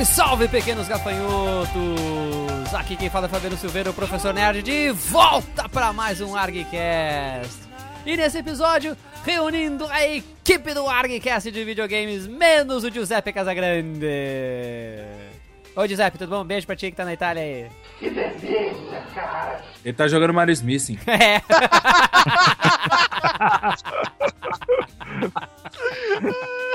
Salve, salve, pequenos gafanhotos! Aqui quem fala é Fabiano Silveira, o professor Nerd, de volta para mais um ArgCast. E nesse episódio, reunindo a equipe do ArgCast de videogames, menos o Giuseppe Casagrande. Oi, Giuseppe, tudo bom? Beijo pra ti que tá na Itália aí. Que delícia, cara! Ele tá jogando Mario Smith. É.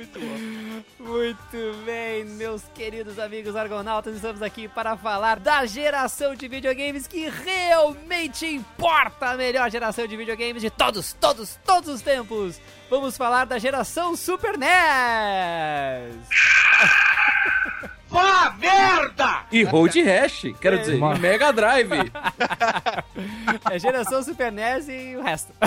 Muito bom. Muito bem, meus queridos amigos argonautas, estamos aqui para falar da geração de videogames que realmente importa, a melhor geração de videogames de todos, todos, todos os tempos. Vamos falar da geração Super NES. Vá merda! E Road Rash, quero dizer, É. e Mega Drive. É geração Super NES e o resto.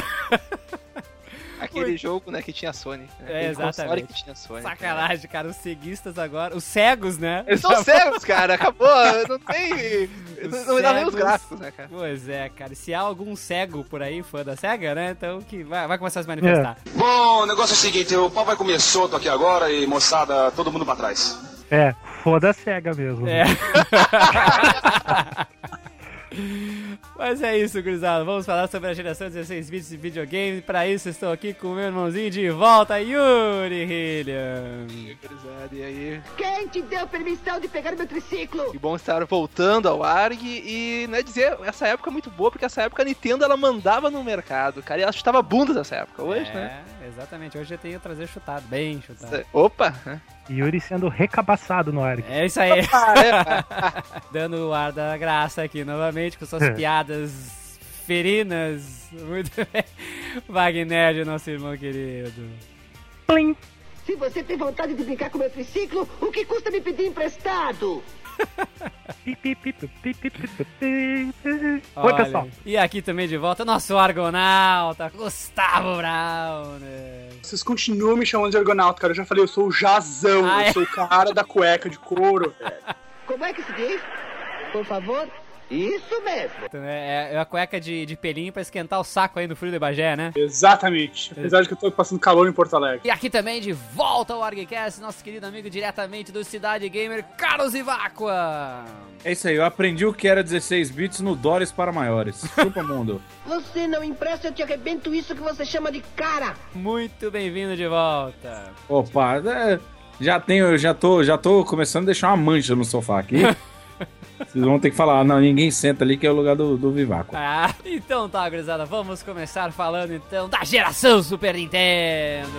Aquele jogo, né, que tinha Sony. né? É, exatamente. que tinha Sony. Sacanagem, cara, os ceguistas agora, os cegos, né? Eles são cegos, cara. Acabou. Não tem. Os Não me dá nem os cegos. gráficos, né, cara? Pois é, cara. Se há algum cego por aí, fã da SEGA, né? Então que vai, vai começar a se manifestar. Bom, o negócio é o seguinte, o pau vai comer solto aqui agora e moçada, todo mundo pra trás. É, foda a SEGA mesmo. É. Mas é isso, gurizada. Vamos falar sobre a geração 16 bits de videogame. Para isso, estou aqui com o meu irmãozinho de volta, Yuri Hilliam. Gurizada, E aí, Quem te deu permissão de pegar meu triciclo? que bom estar voltando ao ARG e, né, dizer, essa época é muito boa, porque essa época a Nintendo, ela mandava no mercado, cara, e ela chutava bundas nessa época. Hoje, é, né? exatamente. Hoje eu tenho que trazer chutado, bem chutado. Opa! né? Yuri sendo recabaçado no ARG. É isso aí. Ah, é, Dando o ar da graça aqui novamente com suas piadas piadas ferinas. Muito bem. Wagner, nosso irmão querido. Plim. Se você tem vontade de brincar com meu triciclo, o que custa me pedir emprestado? Olha, Oi, pessoal. E aqui também de volta nosso argonauta, Gustavo Brown. Vocês continuam me chamando de argonauta, cara. Eu já falei, eu sou o Jazão, ah, eu é? sou o cara da cueca de couro. Como é que se diz? Por favor. Isso mesmo. É, é a cueca de, de pelinho pra esquentar o saco aí no frio de Bagé, né? Exatamente. Apesar de que eu tô passando calor em Porto Alegre. E aqui também de volta ao ArgCast, nosso querido amigo diretamente do Cidade Gamer, Carlos Ivacqua. É isso aí, eu aprendi o que era 16 bits no Doris para maiores. Chupa mundo. Você não empresta, eu te arrebento isso que você chama de cara. Muito bem-vindo de volta. Opa, é, já tenho, eu já tô, já tô começando a deixar uma mancha no sofá aqui. Vocês vão ter que falar, não, ninguém senta ali que é o lugar do, do Vivaco. Ah, então tá, gurizada, vamos começar falando então da geração Super Nintendo.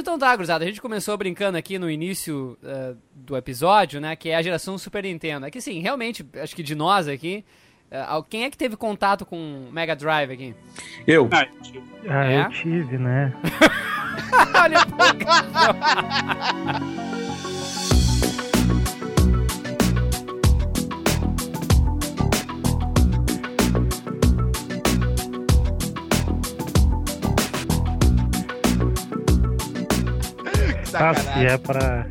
Então tá, gurizada, a gente começou brincando aqui no início eh, do episódio, né, que é a geração Super Nintendo. É que sim, realmente, acho que de nós aqui, eh, quem é que teve contato com Mega Drive aqui? Eu, Ah, tio. Ah, É? eu tive, né? Olha Ah, se Sacanagem. é pra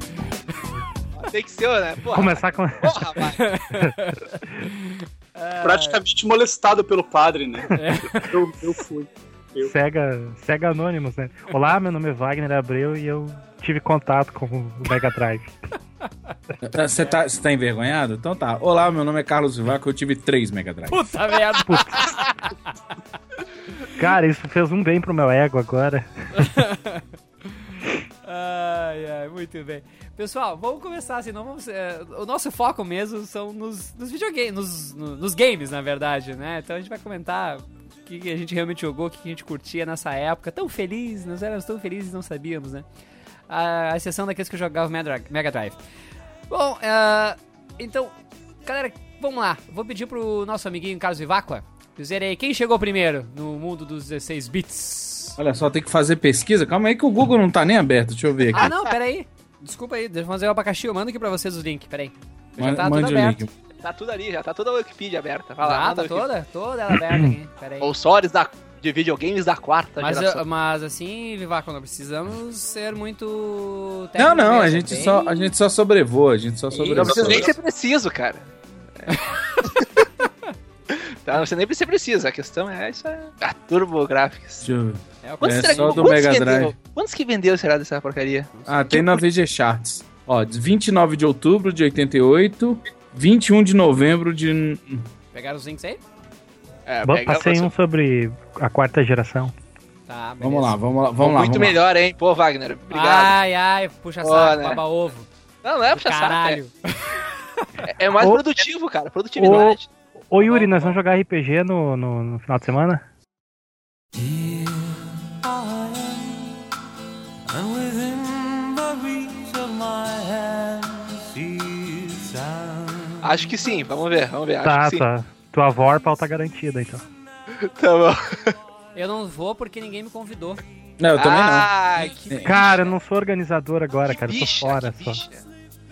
Tem que ser, né? Porra, começar com. porra. Praticamente molestado pelo padre, né? É. Eu, eu fui. Sega, Sega Anonymous, né? Olá, meu nome é Wagner Abreu e eu tive contato com o Mega Drive. você tá, tá envergonhado? Então tá. Olá, meu nome é Carlos Vivaco, eu tive três Mega Drive. Puta merda! Cara, isso fez um bem pro meu ego agora. Ai, ai, muito bem. Pessoal, vamos começar assim, não vamos, é, o nosso foco mesmo são nos, nos videogames, nos, no- nos games, na verdade, né? Então a gente vai comentar o que, a gente realmente jogou, o que, a gente curtia nessa época. Tão feliz, nós éramos tão felizes não sabíamos, né? A, a exceção daqueles que jogavam Mega Drive. Bom, é, então, galera, vamos lá. Vou pedir pro nosso amiguinho Carlos Vivacqua dizer aí quem chegou primeiro no mundo dos 16 bits. Olha só, tem que fazer pesquisa. Calma aí que o Google não tá nem aberto. Deixa eu ver aqui. Ah, não, pera aí. Desculpa aí, deixa eu fazer o abacaxi. Eu mando aqui pra vocês os links, pera aí. Já tá tudo aberto. link. Tá tudo ali, já tá toda a Wikipedia aberta. Vai lá, manda tá toda? Toda ela aberta aqui, pera aí. Consoles da, de videogames da quarta Mas, geração. eu- mas assim, Vivaco, não precisamos ser muito. Não, não, a gente, só, a gente só sobrevoa, a gente só Isso. Não sobrevoa. precisa nem ser preciso, cara. tá, você nem precisa a questão é isso é. Ah, Turbo Graphics. Deixa eu ver. É o Quantos, É será- só do quantos Mega que Drive. vendeu? Quantos que vendeu será dessa porcaria? Ah, tem na VG Charts. Ó, 29 de outubro de 88, 21 de novembro de. Pegaram os links aí? É, Bom, pega- Passei um sobre a quarta geração. Tá, beleza. Vamos lá, vamos lá, vamos lá. Muito vamos lá. melhor, hein? Pô, Wagner, obrigado. Ai, ai, puxa Pô, saco, né? baba ovo. não, não é puxa saco, Caralho. é, é mais Ô. produtivo, cara. Produtividade. Ô Yuri, nós vamos jogar RPG no, no, no final de semana? Acho que sim, vamos ver, vamos ver. Acho Tá, que sim. tá. Tua vorpal tá garantida, então. Tá bom. Eu não vou porque ninguém me convidou. Não, eu também não. ah, que Cara, eu não sou organizador agora, cara. Eu tô bicha, fora que só. bicha.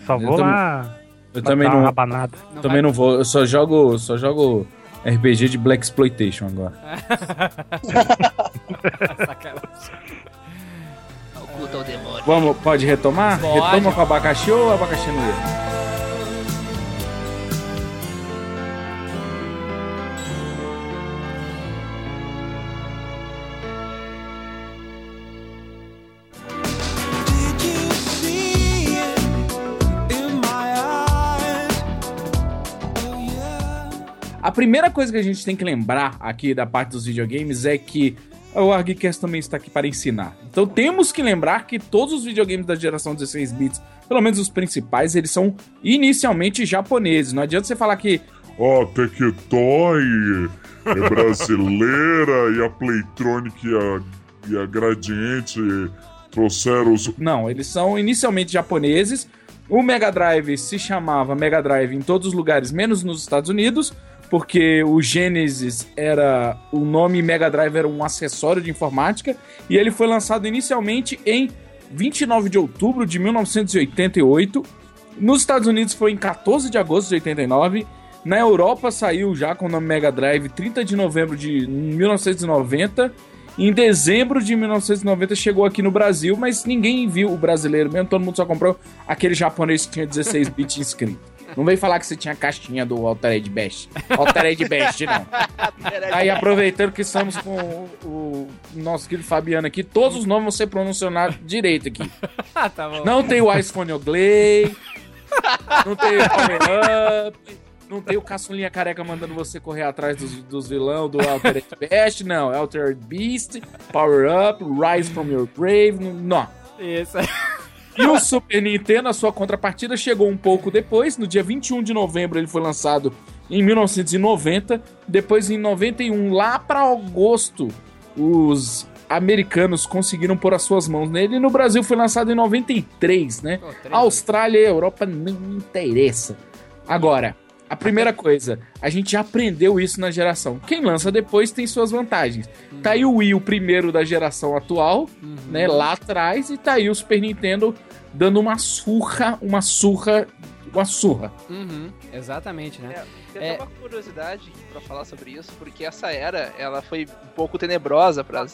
Só Eu vou também- lá. Eu também não, rabanada. Não também vai- não vou. Eu só jogo, só jogo RPG de Black Exploitation agora. Sacanagem. Oculta o demônio. Vamos, pode retomar? Pode. Retoma com abacaxi ou abacaxi no erro? A primeira coisa que a gente tem que lembrar aqui da parte dos videogames é que o ArgCast também está aqui para ensinar. Então temos que lembrar que todos os videogames da geração 16 bits, pelo menos os principais, eles são inicialmente japoneses. Não adianta você falar que Ó, Tectoy é brasileira e a Playtronic e a, e a Gradiente trouxeram os. Não, eles são inicialmente japoneses. O Mega Drive se chamava Mega Drive em todos os lugares, menos nos Estados Unidos, porque o Genesis era. O nome Mega Drive era um acessório de informática, e ele foi lançado inicialmente em 29 de outubro de 1988. Nos Estados Unidos foi em 14 de agosto de 89. Na Europa saiu já com o nome Mega Drive 30 de novembro de 1990. Em dezembro de 1990 chegou aqui no Brasil, mas ninguém viu o brasileiro mesmo, todo mundo só comprou aquele japonês que tinha 16 bits inscrito. Não veio falar que você tinha a caixinha do Altered Best. Altered Best, não. Aí, aproveitando que estamos com o, o nosso querido Fabiano aqui, todos os nomes vão ser pronunciados direito aqui. Ah, tá bom. Não tem o Ice Oglay, não tem o Power Up, não tem o Caçulinha Careca mandando você correr atrás dos, dos vilão do Altered Best, não. Altered Beast, Power Up, Rise from Your Grave, não. Isso. E o Super Nintendo, a sua contrapartida, chegou um pouco depois. No dia 21 de novembro ele foi lançado em 1990. Depois, em 91, lá para agosto, os americanos conseguiram pôr as suas mãos nele. E no Brasil foi lançado em 93, né? Três Austrália e Europa não interessa. Agora, a primeira coisa, a gente já aprendeu isso na geração. Quem lança depois tem suas vantagens. Tá aí o Wii, o primeiro da geração atual, né? Lá atrás, e tá aí o Super Nintendo dando uma surra, uma surra, uma surra. Uhum, exatamente, né? Tem É. até uma curiosidade pra falar sobre isso, porque essa era, ela foi um pouco tenebrosa para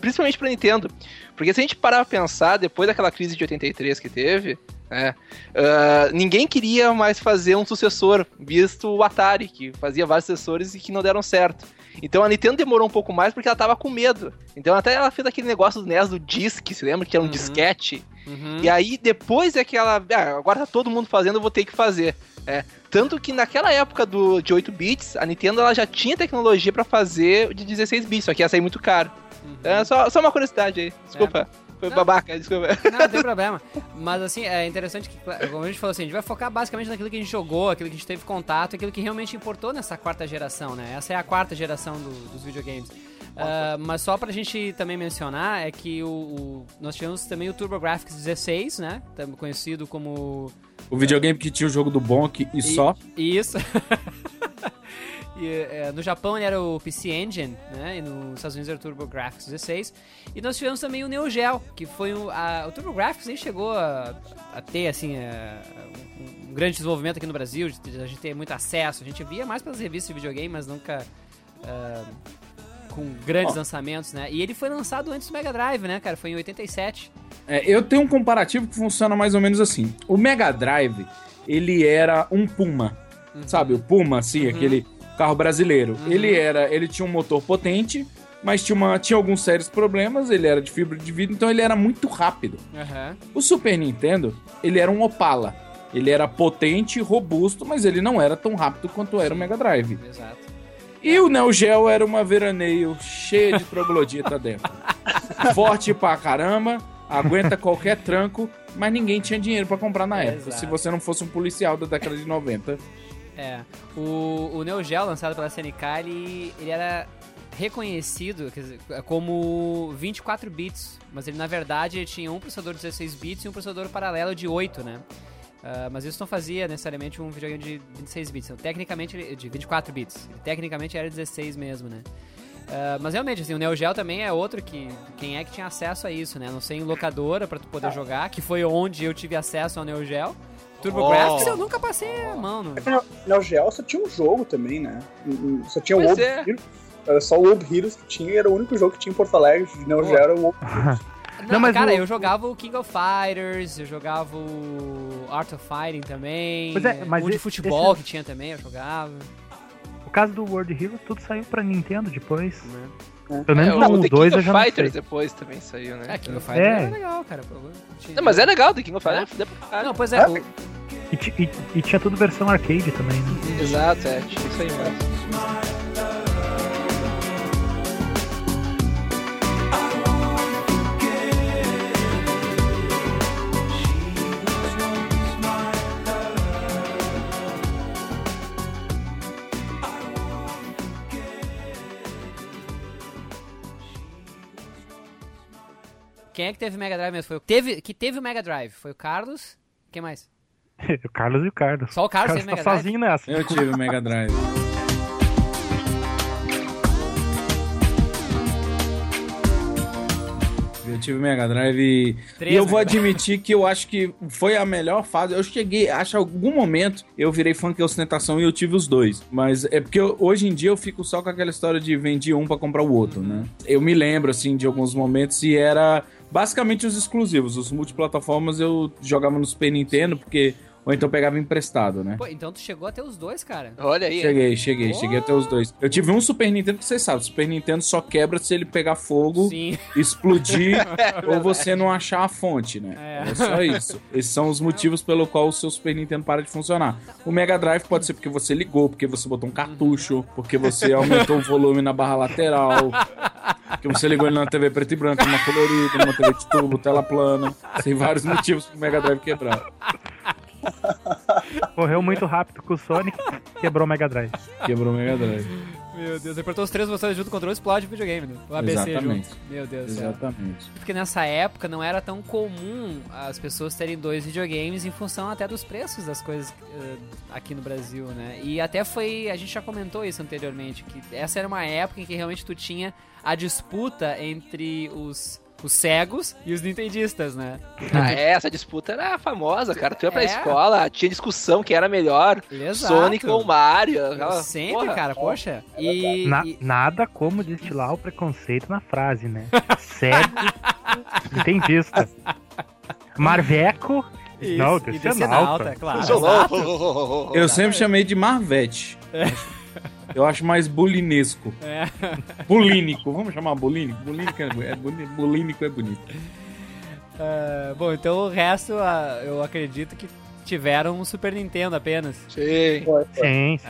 principalmente pra Nintendo. Porque se a gente parar pra pensar, depois daquela crise de 83 que teve, né, ah, ninguém queria mais fazer um sucessor, visto o Atari, que fazia vários sucessores e que não deram certo. Então a Nintendo demorou um pouco mais porque ela tava com medo. Então até ela fez aquele negócio do NES do disc, se lembra? Que era um Uhum. disquete. Uhum. E aí, depois é que ela. Ah, agora tá todo mundo fazendo, eu vou ter que fazer. É. Tanto que naquela época do, de 8 bits, a Nintendo ela já tinha tecnologia pra fazer o de 16 bits, só que ia sair muito caro. É só, só uma curiosidade aí. Desculpa. Foi Não. babaca, desculpa. Não, não tem problema. Mas assim, é interessante que, como a gente falou assim, a gente vai focar basicamente naquilo que a gente jogou, aquilo que a gente teve contato, aquilo que realmente importou nessa quarta geração, né? Essa é a quarta geração do- dos videogames. Ah, mas só pra gente também mencionar é que o, o- nós tivemos também o TurboGrafx 16, né? Também conhecido como O videogame que tinha o jogo do Bonk e, só. Isso. E, é, no Japão ele era o PC Engine, né? E nos Estados Unidos era o TurboGrafx 16. E nós tivemos também o Neo Geo, que foi o, a, o TurboGrafx nem chegou a, a ter assim a, um, um grande desenvolvimento aqui no Brasil, a gente ter muito acesso. A gente via mais pelas revistas de videogame, mas nunca ah, com grandes lançamentos, né? E ele foi lançado antes do Mega Drive, né, cara? Foi em 87. É, eu tenho um comparativo que funciona mais ou menos assim. O Mega Drive, ele era um Puma. Sabe, o Puma, assim, aquele carro brasileiro. Ele era, ele tinha um motor potente, mas tinha, uma, tinha alguns sérios problemas, ele era de fibra de vidro, então ele era muito rápido. Aham. O Super Nintendo, ele era um Opala. Ele era potente, robusto, mas ele não era tão rápido quanto era o Mega Drive. Exato. E o Neo Geo era uma veraneio cheia de troglodita dentro. Forte pra caramba, aguenta qualquer tranco, mas ninguém tinha dinheiro pra comprar na época. Exato. Se você não fosse um policial da década de 90. É. O, o Neo Geo, lançado pela SNK, ele, ele era reconhecido dizer, como 24 bits, mas ele na verdade ele tinha um processador de 16 bits e um processador paralelo de 8, né? Ah, mas isso não fazia necessariamente um videogame de 26 bits. Então, tecnicamente, ele- de 24 bits. Ele, tecnicamente era 16 mesmo, né? Ah, mas realmente, assim, o Neo Geo também é outro que. Quem é que tinha acesso a isso, né? Não sei em locadora pra tu poder jogar, que foi onde eu tive acesso ao Neo Geo. TurboGrafx eu nunca passei a mão, no, No Neo Geo só tinha um jogo também, né? Só tinha o Pois World é. Heroes. Era só o World Heroes que tinha e era o único jogo que tinha em Porto Alegre de Neo Pô. Geo era o World Não, Não, mas cara, o- eu jogava o King of Fighters, eu jogava o Art of Fighting também. Pois é, mas o de esse- futebol esse- que tinha também, eu jogava. O caso do World Heroes, tudo saiu pra Nintendo depois. Né? Pelo menos É, no o 1, The 2 King eu of já não sei. Fighters depois também saiu, né? É, King of Fighters É. era legal, cara. Não, mas é legal, The King of Fighters É? é. Não, pois é. o- E, e- e tinha tudo versão arcade também, né? Exato, é, tinha isso aí mesmo. Quem é que teve Mega Drive mesmo? Foi o teve, que teve o Mega Drive? Foi o Carlos? Quem mais? o Carlos e o Carlos. Só o Carlos o Carlos Mega tá Drive? sozinho nessa. Eu tive o Mega Drive. Eu tive o Mega Drive e, Três e eu vou Drive. admitir que eu acho que foi a melhor fase. Eu cheguei, acho que em algum momento eu virei funk e ostentação e eu tive os dois. Mas é porque eu- hoje em dia eu fico só com aquela história de vendi um pra comprar o outro, né? Eu me lembro, assim, de alguns momentos e era basicamente os exclusivos. Os multiplataformas eu jogava no Super Nintendo, porque. Ou então pegava emprestado, né? Pô, então tu chegou até os dois, cara. Olha aí. Cheguei, cheguei, Oh! cheguei até os dois. Eu tive um Super Nintendo que vocês sabem, o Super Nintendo só quebra se ele pegar fogo, Sim. explodir ou você não achar a fonte, né? É. É. só isso. Esses são os motivos pelo qual o seu Super Nintendo para de funcionar. O Mega Drive pode ser porque você ligou, porque você botou um cartucho, porque você aumentou o volume na barra lateral, porque você ligou ele na TV preto e branco, numa colorida, numa TV de tubo, tela plana. Tem vários motivos pro Mega Drive quebrar. Correu muito rápido com o Sonic, quebrou o Mega Drive. Quebrou o Mega Drive. Meu Deus, apertou os três botões junto, o controle explode o videogame, né? O ABC Exatamente. junto. Meu Deus. Exatamente. Porque nessa época não era tão comum as pessoas terem dois videogames em função até dos preços das coisas eh, aqui no Brasil, né? E até foi, a gente já comentou isso anteriormente, que essa era uma época em que realmente tu tinha a disputa entre os, os cegos e os nintendistas, né? Ah, é, essa disputa era famosa, cara. Tu ia pra É. escola, tinha discussão quem era melhor. Exato. Sonic ou Mario. aquela- Sempre, porra. cara, poxa. E, Na- e- Nada como destilar o preconceito na frase, né? Cego, entendista. Marveco, Isso, não, e Decenalta. É claro. Sou Exato. louco. Eu sempre chamei de Marvete. Eu acho mais bulinesco. É. Bulínico. Vamos chamar bulínico? Bulínico é, é, boni- bulínico é bonito. Ah, bom, então o resto ah, eu acredito que tiveram um Super Nintendo apenas. Sim. Sim, sim.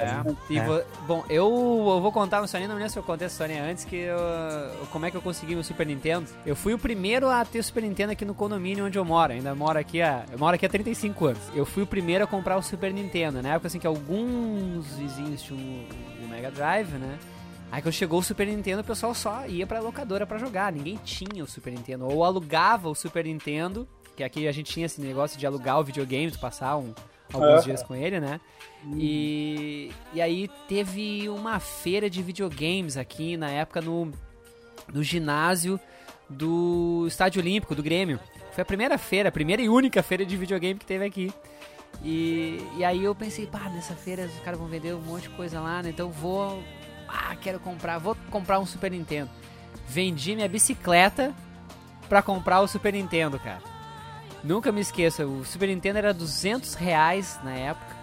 É. Vo- bom, eu, eu vou contar uma historinha, não lembro se eu contei essa história antes, que eu, como é que eu consegui meu Super Nintendo. Eu fui o primeiro a ter Super Nintendo aqui no condomínio onde eu moro. Ainda moro aqui há, eu moro aqui há 35 anos. Eu fui o primeiro a comprar o Super Nintendo. Na época, assim, que alguns vizinhos tinham o, Mega Drive, né? Aí quando chegou o Super Nintendo, o pessoal só ia pra locadora pra jogar. Ninguém tinha o Super Nintendo. Ou alugava o Super Nintendo que aqui a gente tinha esse negócio de alugar o videogame, tu passar um, alguns Ah. dias com ele, né? E, e aí teve uma feira de videogames aqui na época no, no ginásio do Estádio Olímpico, do Grêmio. Foi a primeira feira, a primeira e única feira de videogame que teve aqui. E, e aí eu pensei, pá, nessa feira os caras vão vender um monte de coisa lá, né? Então vou. Ah, quero comprar, vou comprar um Super Nintendo. Vendi minha bicicleta pra comprar o Super Nintendo, cara. Nunca me esqueça, o Super Nintendo era 200 reais na época.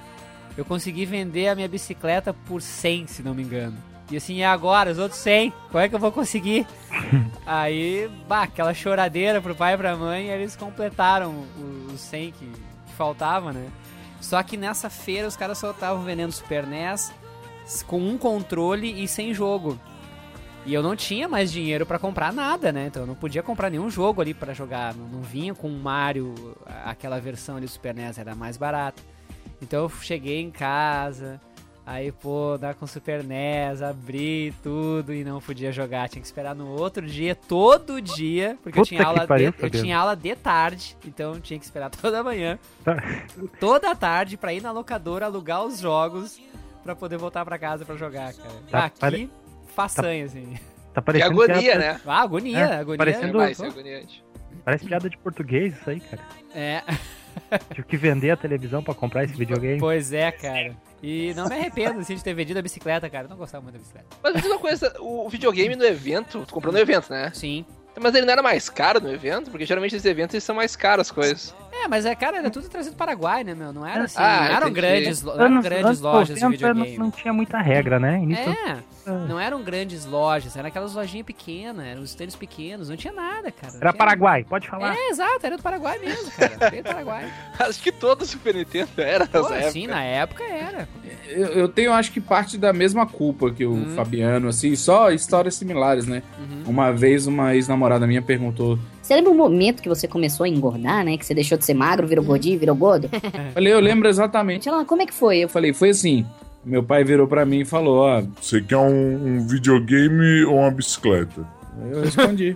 Eu consegui vender a minha bicicleta por 100, se não me engano. E assim, e agora? Os outros 100? Como é que eu vou conseguir? Aí, bah, aquela choradeira pro pai e pra mãe, eles completaram os 100 que, que faltava, né? Só que nessa feira os caras só estavam vendendo Super NES com um controle e sem jogo. E eu não tinha mais dinheiro pra comprar nada, né? Então eu não podia comprar nenhum jogo ali pra jogar. Não, não vinha com o Mario, aquela versão ali do Super NES era mais barata. Então eu cheguei em casa, aí pô, dar com o Super NES, abri tudo e não podia jogar. Tinha que esperar no outro dia, todo dia, porque eu Puta tinha que aula pariu, de, eu tinha aula de tarde, então eu tinha que esperar toda manhã, Tá. toda tarde pra ir na locadora alugar os jogos pra poder voltar pra casa pra jogar, cara. Tá ah, que façanha, assim. Tá Que parecendo agonia, piada- né? Ah, agonia, É, agonia. parecendo- Vai ser agoniante. Parece piada de português isso aí, cara. É, Tive que vender a televisão pra comprar esse videogame. pois é, cara. E não me arrependo assim, de ter vendido a bicicleta, cara. Eu não gostava muito da bicicleta. Mas me diz uma coisa, o videogame no evento, tu comprou no evento, né? Sim. Mas ele não era mais caro no evento? Porque geralmente nesses eventos eles são mais caros as coisas. É, mas é, cara, era tudo trazido do Paraguai, né, meu? Não era assim, Ah, não eram grandes, não eram Anos- grandes anos lojas de 90 videogame. Não, não tinha muita regra, né? Início É, não eram grandes lojas, eram aquelas lojinhas pequenas, eram os tênis pequenos, não tinha nada, cara. Era Paraguai, pode falar. É, exato, era do Paraguai mesmo, cara. Veio do Paraguai. Acho que todo Super Nintendo era Pô, nessa época. sim, na época era. Eu, eu tenho, acho que, parte da mesma culpa que o Hum. Fabiano, assim, só histórias similares, né? Uhum. Uma vez uma ex-namorada minha perguntou: Você lembra o momento que você começou a engordar, né? Que você deixou de ser magro, virou gordinho, virou gordo? Falei, eu lembro exatamente. Ela, como é que foi? Eu falei, foi assim. Meu pai virou pra mim e falou, ó, Você quer um, um videogame ou uma bicicleta? eu respondi.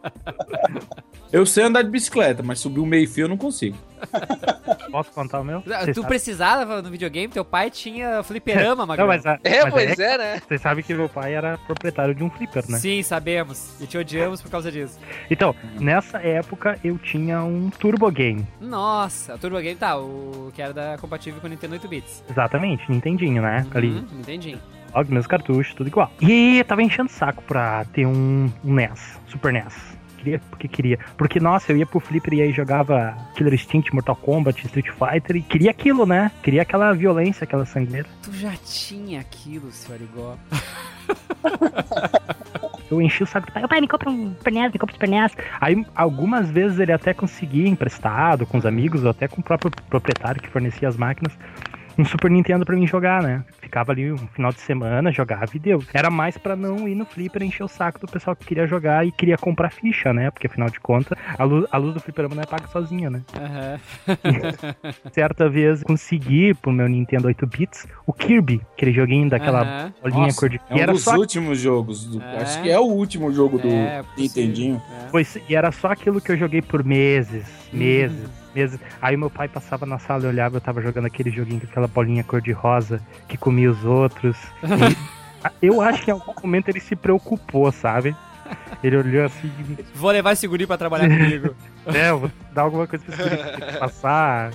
eu sei andar de bicicleta, mas subir o meio fio eu não consigo. Posso contar o meu? Tu sabem- precisava no videogame, teu pai tinha fliperama, Não, Magrão. mas, a- É, mas pois é, é, né? Vocês sabem que meu pai era proprietário de um flipper, né? Sim, sabemos. E te odiamos por causa disso. Então, nessa época eu tinha um Turbo Game. Nossa, o Turbo Game tá, o que era da compatível com o Nintendo 8 bits. Exatamente, Nintendinho, né? Ali, Uhum, entendi. logo meus cartuchos, tudo igual. E tava enchendo o saco pra ter um, um NES, Super NES. Queria porque queria. Porque, nossa, eu ia pro Flipper e aí jogava Killer Instinct, Mortal Kombat, Street Fighter e queria aquilo, né? Queria aquela violência, aquela sangreira. Tu já tinha aquilo, seu Arigó. Eu enchi o saco do pai, "Ô, pai, me compra um Super NES, me compra um Super NES. Aí, algumas vezes ele até conseguia emprestado com os amigos ou até com o próprio proprietário que fornecia as máquinas. Um Super Nintendo pra mim jogar, né? Ficava ali um final de semana, jogava e deu. Era mais pra não ir no flipper e encher o saco do pessoal que queria jogar e queria comprar ficha, né? Porque afinal de contas, a luz, a luz do fliperama não é paga sozinha, né? Aham. Certa vez consegui pro meu Nintendo 8 bits o Kirby, aquele joguinho daquela Aham. bolinha Nossa, cor de É um era dos só últimos jogos. do- É. Acho que é o último jogo do É. Nintendinho. É. Pois, e era só aquilo que eu joguei por meses, meses, Uhum. Meses. Aí meu pai passava na sala e olhava, eu tava jogando aquele joguinho com aquela bolinha cor-de-rosa que comia os outros. E eu acho que em algum momento ele se preocupou, sabe? Ele olhou assim, Vou levar esse guri pra trabalhar comigo. é, eu vou dar alguma coisa pra esse passar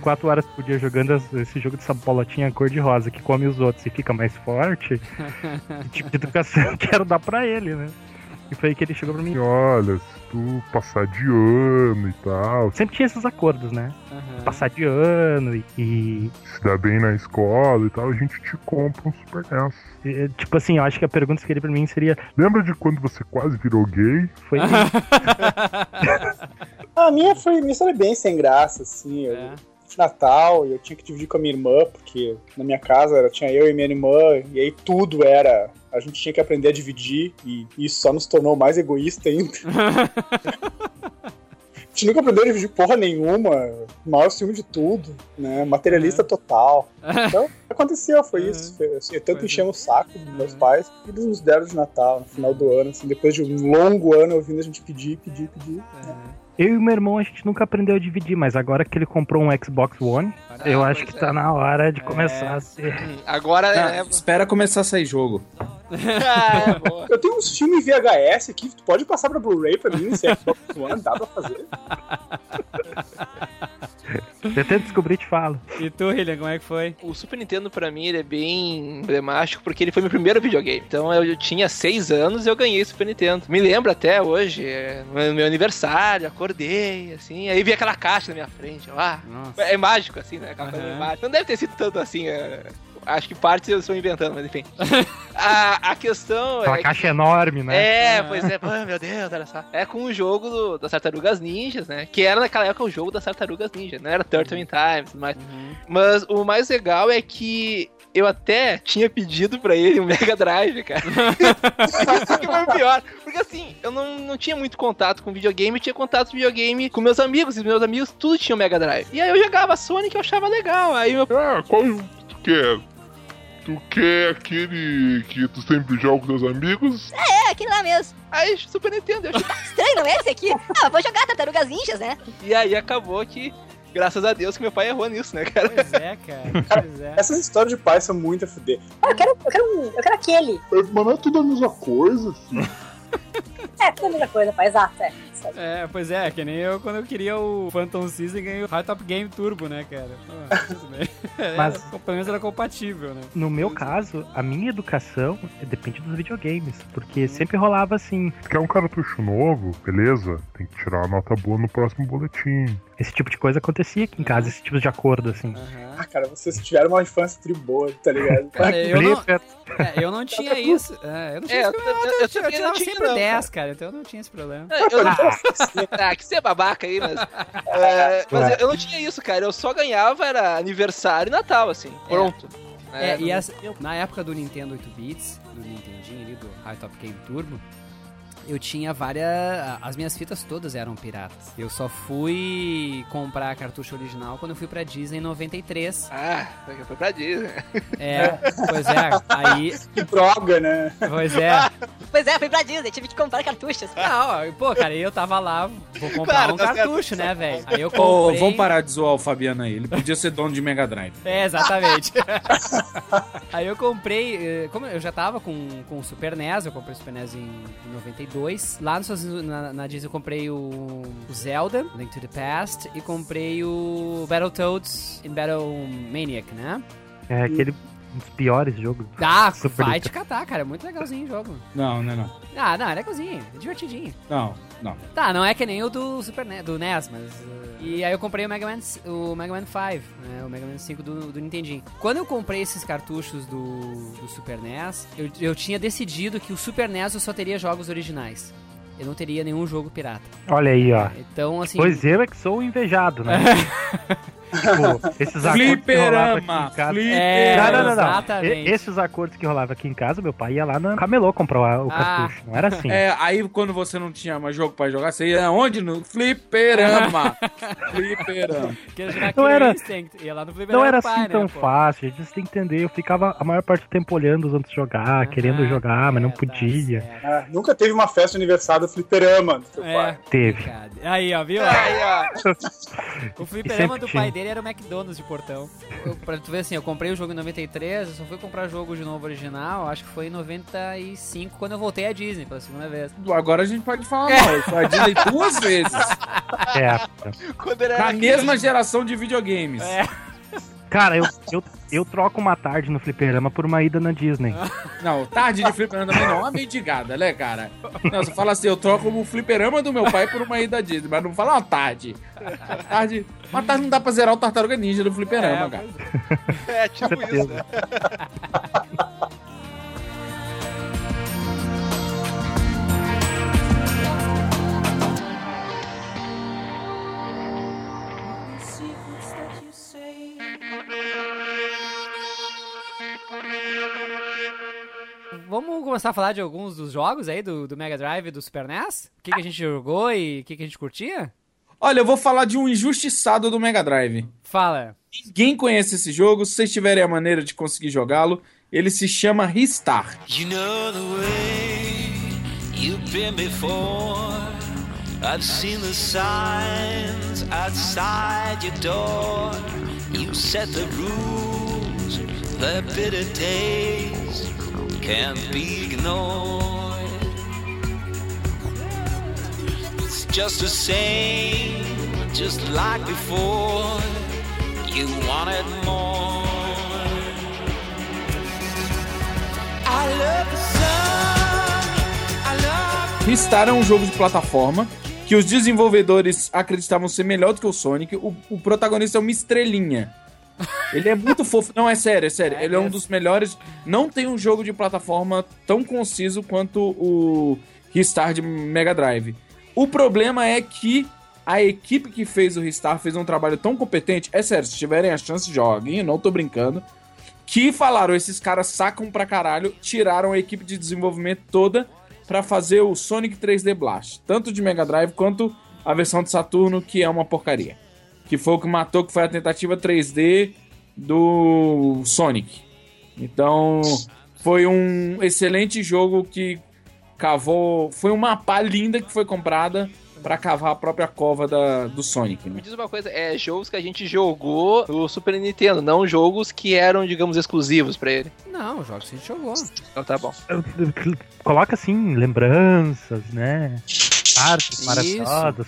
quatro horas por dia jogando esse jogo dessa bolotinha cor-de-rosa que come os outros e fica mais forte. Que tipo de educação que quero dar pra ele, né? E foi aí que ele chegou pra mim. Olha, passar de ano e tal, Sempre tinha esses acordos, né? Aham. Passar de ano e, e, se dá bem na escola e tal, a gente te compra um Super NES. e, Tipo assim, eu acho que a pergunta que ele pra mim seria: Lembra de quando você quase virou gay? Foi. A minha foi uma história bem sem graça, assim. Eu, É. de Natal e eu tinha que dividir com a minha irmã, porque na minha casa era, tinha eu e minha irmã, e aí tudo era. A gente tinha que aprender a dividir, e isso só nos tornou mais egoísta ainda. A gente nunca aprendeu a dividir porra nenhuma, maior ciúme de tudo, né? Materialista total. Então, Aconteceu, foi isso. Foi, assim, eu tanto Pois é. enchemos o saco dos meus pais que eles nos deram de Natal no final do ano, assim, depois de um longo ano ouvindo a gente pedir, pedir, pedir. Eu e o meu irmão, a gente nunca aprendeu a dividir, mas agora que ele comprou um Xbox One, eu Ah, acho pois que é. tá na hora de começar a ser. Hum, Agora Ah, é. espera começar a sair jogo. Ah, é. Eu tenho uns filmes VHS aqui, tu pode passar pra Blu-ray pra mim, se é Xbox One, dá pra fazer. Eu tento descobrir e te falo. E tu, Hillian, como é que foi? O Super Nintendo pra mim ele é bem emblemático porque ele foi meu primeiro videogame. Então eu, eu tinha seis anos e eu ganhei o Super Nintendo. Me lembro até hoje, é, no meu aniversário, acordei, assim, aí vi aquela caixa na minha frente. eu, Ah, Nossa. é mágico, assim, né? Aquela coisa Aham. mágica. Não deve ter sido tanto assim. é, Acho que partes eu estou inventando, mas enfim. a, a questão Aquela é. que- caixa enorme, né? É, pois é, pô, meu Deus, olha só. É com o jogo do- das Tartarugas Ninjas, né? Que era naquela época o jogo das Tartarugas Ninjas, não era Turtle in Time e tudo mais. Uhum. Mas o mais legal é que eu até tinha pedido pra ele um Mega Drive, cara. Isso que foi o pior. Porque assim, eu não, não tinha muito contato com videogame, eu tinha contato com videogame com meus amigos, e meus amigos tudo tinham Mega Drive. E aí eu jogava Sonic e eu achava legal. Aí meu. Ah, qual tu quer? Tu quer aquele que tu sempre joga com teus amigos? É, aquele lá mesmo. Aí Super Nintendo, eu achei- Estranho, não é esse aqui? Ah, vou jogar Tartarugas Ninjas, né? E aí acabou que, graças a Deus, que meu pai errou nisso, né, cara? Pois é, cara. Pois é. Essas histórias de pai são muito a fuder. Ah, eu quero, eu quero, um- eu quero aquele. Mas não é tudo a mesma coisa, filho. É, tudo a mesma coisa, pai, exato, é. É, pois é, que nem eu quando eu queria o Phantom System ganhei o High Top Game Turbo, né, cara? Ah, tudo bem. Mas- Era- pelo menos era compatível, né? No meu caso, a minha educação depende dos videogames. Porque sempre rolava assim. Quer um cartucho novo? Beleza, tem que tirar a nota boa no próximo boletim. Esse tipo de coisa acontecia aqui em casa, esse tipo de acordo, assim. Aham. Ah, cara, vocês tiveram uma infância tri boa, tá ligado? Cara, eu não, Flipper, é, eu não tinha isso. É, eu não tinha É, isso. eu- porque eu- eu eu, tirava tinha, sempre não, 10, cara, então eu não tinha esse problema. Eu, ah, que você é babaca aí, mas. é, mas eu, eu não tinha isso, cara. Eu só ganhava, era aniversário e Natal, assim. Pronto. É, e não- as- na época do Nintendo 8 bits, do Nintendinho ali, do High Top Game Turbo, eu tinha várias. As minhas fitas todas eram piratas. Eu só fui comprar a cartucho original quando eu fui pra Disney em 93. Ah, foi pra Disney. É, pois é, aí. Que droga, né? Pois é. Pois é, fui pra Disney, tive que comprar cartuchos. Não, pô, cara, eu tava lá, vou comprar Claro, um tá certo. cartucho, né, velho? Aí eu Ô, comprei. vamos parar de zoar o Fabiano aí. Ele podia ser dono de Mega Drive. É, exatamente. Aí eu comprei, eh, como eu já tava com, com o Super NES, eu comprei o Super NES em, em 92. Lá nos Estados Unidos, na, na Disney eu comprei o, o Zelda, Link to the Past, e comprei o Battletoads in Battle Maniac, né? é aquele um dos piores jogos. Ah, Super vai te catar, cara, é muito legalzinho o jogo. Não, não, não. Ah, não, é legalzinho, é divertidinho. Não, não. Tá, não é que nem o do Super NES, do NES, mas. E aí eu comprei o Mega Man, o Mega Man 5, né? O Mega Man 5 do, do Nintendinho. Quando eu comprei esses cartuchos do, do Super NES, eu, eu tinha decidido que o Super NES eu só teria jogos originais. Eu não teria nenhum jogo pirata. Olha aí, ó. Então, assim. Pois eu é que sou o invejado, né? tipo, esses acordos que rolavam aqui Fliperama! em casa. É, Não, não, não, não. exatamente. E- Esses acordos que rolavam aqui em casa, meu pai ia lá no camelô comprar o Ah. cartucho. Não era assim. É, aí quando você não tinha mais jogo pra jogar, você ia onde? No Fliperama! Fliperama. Não era- Instinct. Ia lá no Fliperama Não era assim né, tão fácil, gente, você tem que entender. Eu ficava a maior parte do tempo olhando os outros jogar, querendo Aham, jogar, mas não é, tá podia. certo. Ah, nunca teve uma festa aniversário do fliperama do seu É, pai. Teve. Aí, ó, viu? Aí, ó. O fliperama sempre do pai tinha. Dele era o McDonald's de portão. Eu, pra tu ver assim, eu comprei o jogo em 93, eu só fui comprar jogo de novo original, acho que foi em 95, quando eu voltei à Disney pela segunda vez. Agora a gente pode falar mal. Eu sou a Disney duas vezes. É. Na mesma geração de videogames. É. Cara, eu, eu, eu troco uma tarde no fliperama por uma ida na Disney. Não, tarde de fliperama também não. É uma mendigada, né, cara? Não, você fala assim, eu troco o fliperama do meu pai por uma ida Disney, mas não fala uma tarde. Tarde. Uma tarde não dá pra zerar o Tartaruga Ninja do fliperama, É, cara. É, tipo isso, né? Começar a falar de alguns dos jogos aí do, do Mega Drive e do Super NES? O que, que a gente jogou e o que, que a gente curtia? Olha, eu vou falar de um injustiçado do Mega Drive. Fala. Ninguém conhece esse jogo. Se vocês tiverem a maneira de conseguir jogá-lo, ele se chama Ristar. You know the way you've been before. I've seen the signs outside your door. You set the rules, the bitter taste can't be ignored. It's just the same, just like before. You wanted more. I love the sun. I love Ristar é um jogo de plataforma que os desenvolvedores acreditavam ser melhor do que o Sonic. O, o protagonista é uma estrelinha. Ele é muito fofo. Não, é sério, é sério. Ele é um dos melhores. Não tem um jogo de plataforma tão conciso quanto o Ristar de Mega Drive. O problema é que a equipe que fez o Ristar fez um trabalho tão competente. É sério, se tiverem a chance, joguem, não tô brincando. Que falaram, esses caras sacam pra caralho, tiraram a equipe de desenvolvimento toda pra fazer o Sonic 3D Blast. Tanto de Mega Drive quanto a versão de Saturno, que é uma porcaria. Que foi o que matou, que foi a tentativa 3D do Sonic. Então, foi um excelente jogo que cavou. Foi uma pá linda que foi comprada pra cavar a própria cova da, do Sonic. Né? Me diz uma coisa, é jogos que a gente jogou no Super Nintendo, não jogos que eram, digamos, exclusivos pra ele. Não, os jogos que a gente jogou. Então tá bom. Coloca assim, lembranças, né? Partes Isso, maravilhosas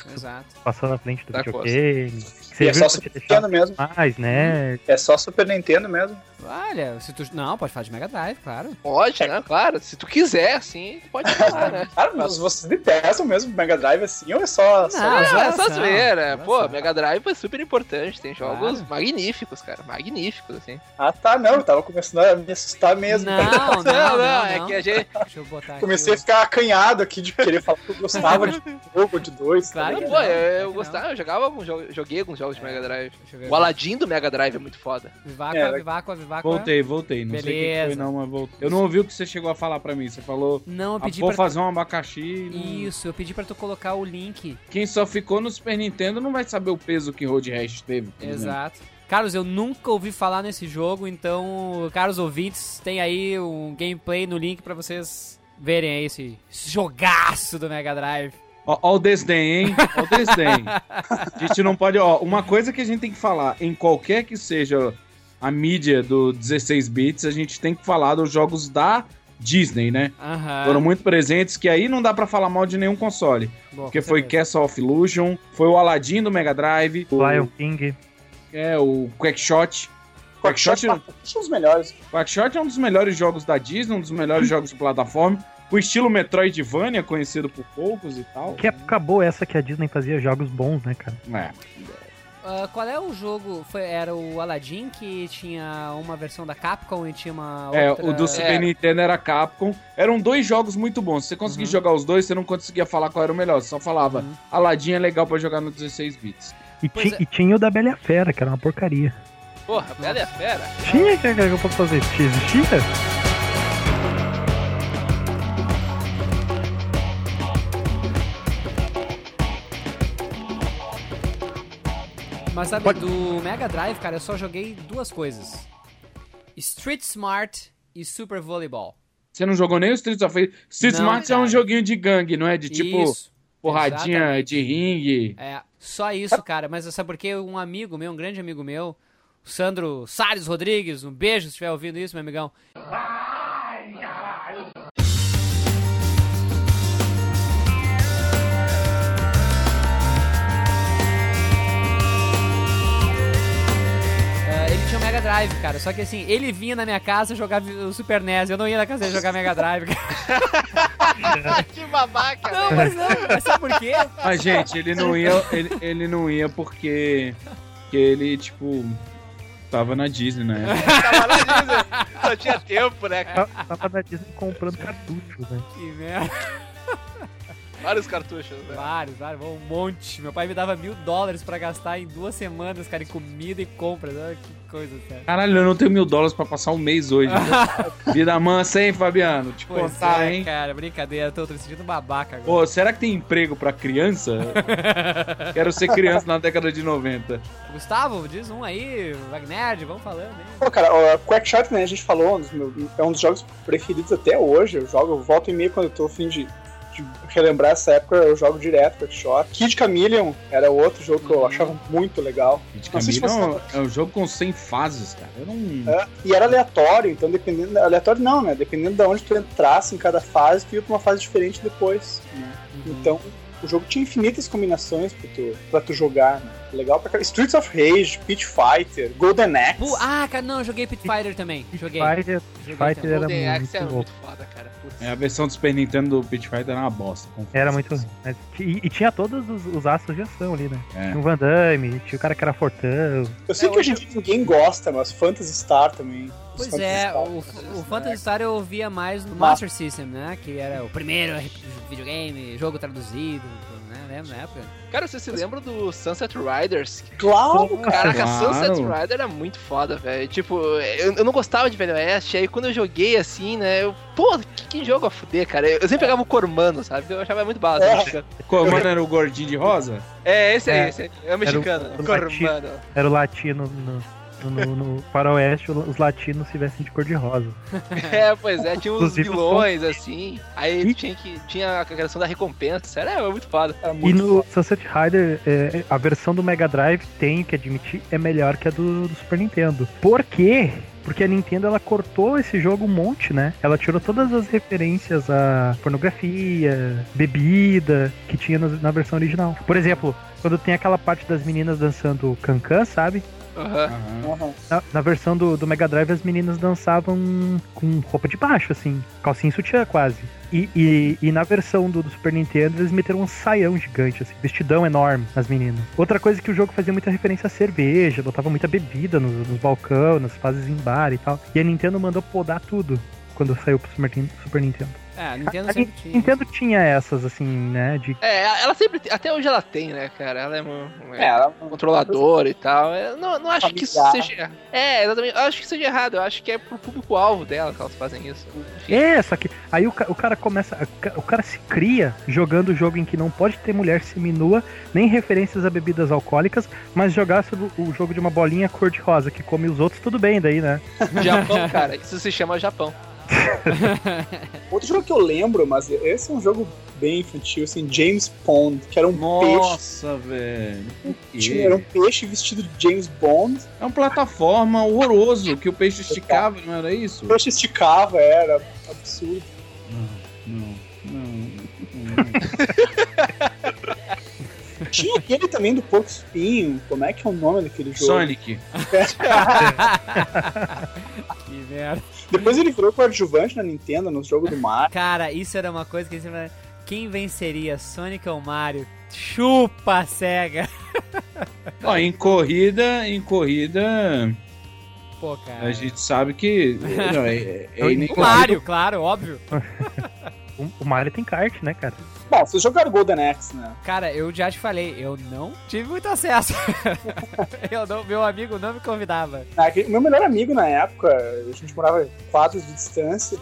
passou na frente do Tá videogame. É só Super Nintendo mesmo. mais, né? É só Super Nintendo mesmo. Olha, se tu. Não, pode falar de Mega Drive, claro. Pode, né? Claro, se tu quiser, assim, tu pode falar, né? Cara, mas vocês detestam mesmo Mega Drive assim ou é só. só- Não, Ah, zoação, é só zoeira. Pô. Mega Drive foi super importante. Tem jogos Claro. magníficos, cara. Magníficos, assim. Ah, tá, não. Eu tava começando a me assustar mesmo. Não, não, não, não, é que a gente. Deixa eu botar aqui. Comecei a ficar acanhado aqui de querer falar que eu gostava de um jogo de dois. tá Claro que Pô, não, eu, é eu gostava, eu jogava, joguei alguns jogos de Mega Drive. Deixa eu ver. O Aladdin do Mega Drive é muito foda. Viváqua, É, Viváqua, Viváqua. Voltei, voltei. Não sei o que Beleza. foi, não, mas voltei. Eu não ouvi o que você chegou a falar pra mim. Você falou. Não, eu Ah, pedi vou pra. fazer um abacaxi. não- Isso, eu pedi pra tu colocar o link. Quem só ficou no Super Nintendo não vai saber o peso que Road Rash teve. exemplo. Exato. Carlos, eu nunca ouvi falar nesse jogo, então, caros ouvintes, tem aí um gameplay no link pra vocês verem aí esse jogaço do Mega Drive. Ó, ó o desdém, hein? Ó o desdém. a gente não pode. Ó, uma coisa que a gente tem que falar, em qualquer que seja a mídia do 16 bits, a gente tem que falar dos jogos da Disney, né? Aham. Foram muito presentes, que aí não dá pra falar mal de nenhum console. Bom, Porque foi certeza. Castle of Illusion, foi o Aladdin do Mega Drive, o, Lion King. é, o Quackshot. Quackshot, São os melhores. Quackshot é um dos melhores jogos da Disney, um dos melhores jogos de plataforma. O estilo Metroidvania, conhecido por poucos e tal. Que época boa essa que a Disney fazia jogos bons, né, cara? É. Ah, qual é o jogo? Foi, era o Aladdin que tinha uma versão da Capcom e tinha uma outra... É, o do Super É. Nintendo era Capcom. Eram dois jogos muito bons. Se você conseguisse jogar os dois, você não conseguia falar qual era o melhor. Você só falava, Aladdin é legal pra jogar no 16 bits. E, ti- é. e tinha o da Bela e a Fera, que era uma porcaria. Porra, Bela é fera. Tinha, que que eu posso fazer? Tinha, Existia? Mas sabe, do Mega Drive, cara, eu só joguei duas coisas. Street Smart e Super Volleyball. Você não jogou nem o Streets of Rage? Street Não, Smart é um cara. joguinho de gangue, não é? De tipo Isso, porradinha exatamente. de ringue. É, só isso, cara. Mas sabe por quê? Um amigo meu, um grande amigo meu, o Sandro Salles Rodrigues, um beijo se estiver ouvindo isso, meu amigão. É, Mega Drive, cara. Só que assim, ele vinha na minha casa jogar o Super NES. Eu não ia na casa dele jogar Mega Drive. cara. que babaca, Não, mas não. Mas sabe por quê? Mas, gente, ele não ia, ele, ele não ia porque, porque ele, tipo, tava na Disney, né? Tava na Disney. Só tinha tempo, né, cara? Tava na Disney comprando cartuchos, né? Que merda. Vários cartuchos, né? Vários, vários, um monte. Meu pai me dava mil dólares pra gastar em duas semanas, cara, em comida e compras. Olha que coisa, sério. Caralho, eu não tenho mil dólares pra passar um mês hoje. viu? Vida mansa, hein, Fabiano? Te Pois contar, é, hein? cara, brincadeira. Tô, tô me sentindo babaca agora. Pô, será que tem emprego pra criança? Quero ser criança na década de 90. Gustavo, diz um aí, Wagner, vamos falando, hein? Pô, cara, o Quackshot, né, a gente falou, é um dos jogos preferidos até hoje. Eu jogo, eu volto e meio quando eu tô fim de, de relembrar essa época, eu jogo direto Quackshot. Kid Chameleon era outro jogo que eu achava muito legal. Se você- Camilo é um jogo com 100 fases, cara. Eu não... É, e era aleatório, então dependendo. Aleatório não, né? Dependendo de onde tu entrasse em cada fase, tu ia pra uma fase diferente depois. Né? Então, o jogo tinha infinitas combinações pra tu, pra tu jogar, né? Legal pra caralho. Streets of Rage, Pit Fighter, Golden Axe. Bu- ah, cara, não, eu joguei Pit Fighter também. Joguei. Fighter, Joguei Fighter era Golden Axe muito é muito foda, cara. Putz. É, a versão do Super Nintendo do Pit Fighter era uma bosta. confesso. Era muito. E, e tinha todos os, os astros de ação ali, né? É. Tinha o Van Damme, tinha o cara que era fortão. Eu sei É, que hoje em dia ninguém gosta, mas Phantasy Star também. Pois Phantasy é, Star. o, o Phantasy Star eu ouvia mais no Master System, né? Que era o primeiro videogame, jogo traduzido, né? Na época? Cara, você se lembra do Sunset Riders? Claro, cara. Caraca, Claro. Sunset Rider era muito foda, velho. Tipo, eu, eu não gostava de Velho Oeste, aí quando eu joguei assim, né, eu, pô, que, que jogo a fuder, cara. Eu sempre pegava o Cormano, sabe? Eu achava muito bala. É. mexicano. Como era o gordinho de rosa? É, esse aí, É. esse aí. É o mexicano. o Cormano. Era o latino no, no, no faroeste, os latinos se vestem de cor de rosa. É, pois é, tinha uns vilões, assim. Aí tinha que. Tinha a questão da recompensa. Era, era muito foda. Era E muito no Sunset Rider, é, a versão do Mega Drive, tenho que admitir, é melhor que a do, do Super Nintendo. Por quê? Porque a Nintendo ela cortou esse jogo um monte, né? Ela tirou todas as referências a pornografia, bebida que tinha na versão original. Por exemplo, quando tem aquela parte das meninas dançando cancan, sabe? Aham. Aham. Na, na versão do, do Mega Drive as meninas dançavam com roupa de baixo, assim, calcinha e sutiã quase. E, e, e na versão do, do Super Nintendo eles meteram um saião gigante, assim, vestidão enorme nas meninas. Outra coisa que o jogo fazia muita referência à cerveja, botava muita bebida nos, nos balcão, nas fases em bar e tal. E a Nintendo mandou podar tudo quando saiu pro Super, Super Nintendo. É, a Nintendo A sempre tinha. Nintendo tinha essas, assim, né? De É, ela sempre. Até hoje ela tem, né, cara? Ela é, um, É, ela- controladora e tal. Eu não, não acho que isso Familiar. seja. É, exatamente. Eu acho que seja errado. Eu acho que é pro público-alvo dela que elas fazem isso. Enfim. É, só que aí o, o cara começa. O cara se cria jogando o jogo em que não pode ter mulher seminua, nem referências a bebidas alcoólicas, mas jogasse o, o jogo de uma bolinha cor-de-rosa que come os outros, tudo bem daí, né? Japão, cara. Isso se chama Japão. Outro jogo que eu lembro, mas esse é um jogo bem infantil, assim, James Bond, que era um Nossa, velho. Peixe. quê? Era um peixe vestido de James Bond. É uma plataforma horroroso que o peixe esticava, não era isso? O peixe esticava, era absurdo. Não, não. Tinha aquele também do Porco Espinho. Como é que é o nome daquele jogo? Sonic. Que merda. Depois ele virou coadjuvante na Nintendo, no jogo do Mario. Cara, isso era uma coisa que sempre. Quem venceria, Sonic ou Mario? Chupa, cega. Ó, em corrida, em corrida, Pô, cara. a gente sabe que. Não, é, é, é O. Mario, claro, óbvio. O, o Mario tem kart, né, cara? Bom, vocês jogaram Golden Axe, né? Cara, eu já te falei, eu não tive muito acesso. eu não, meu amigo não me convidava. Ah, Meu melhor amigo na época, a gente morava quadros de distância,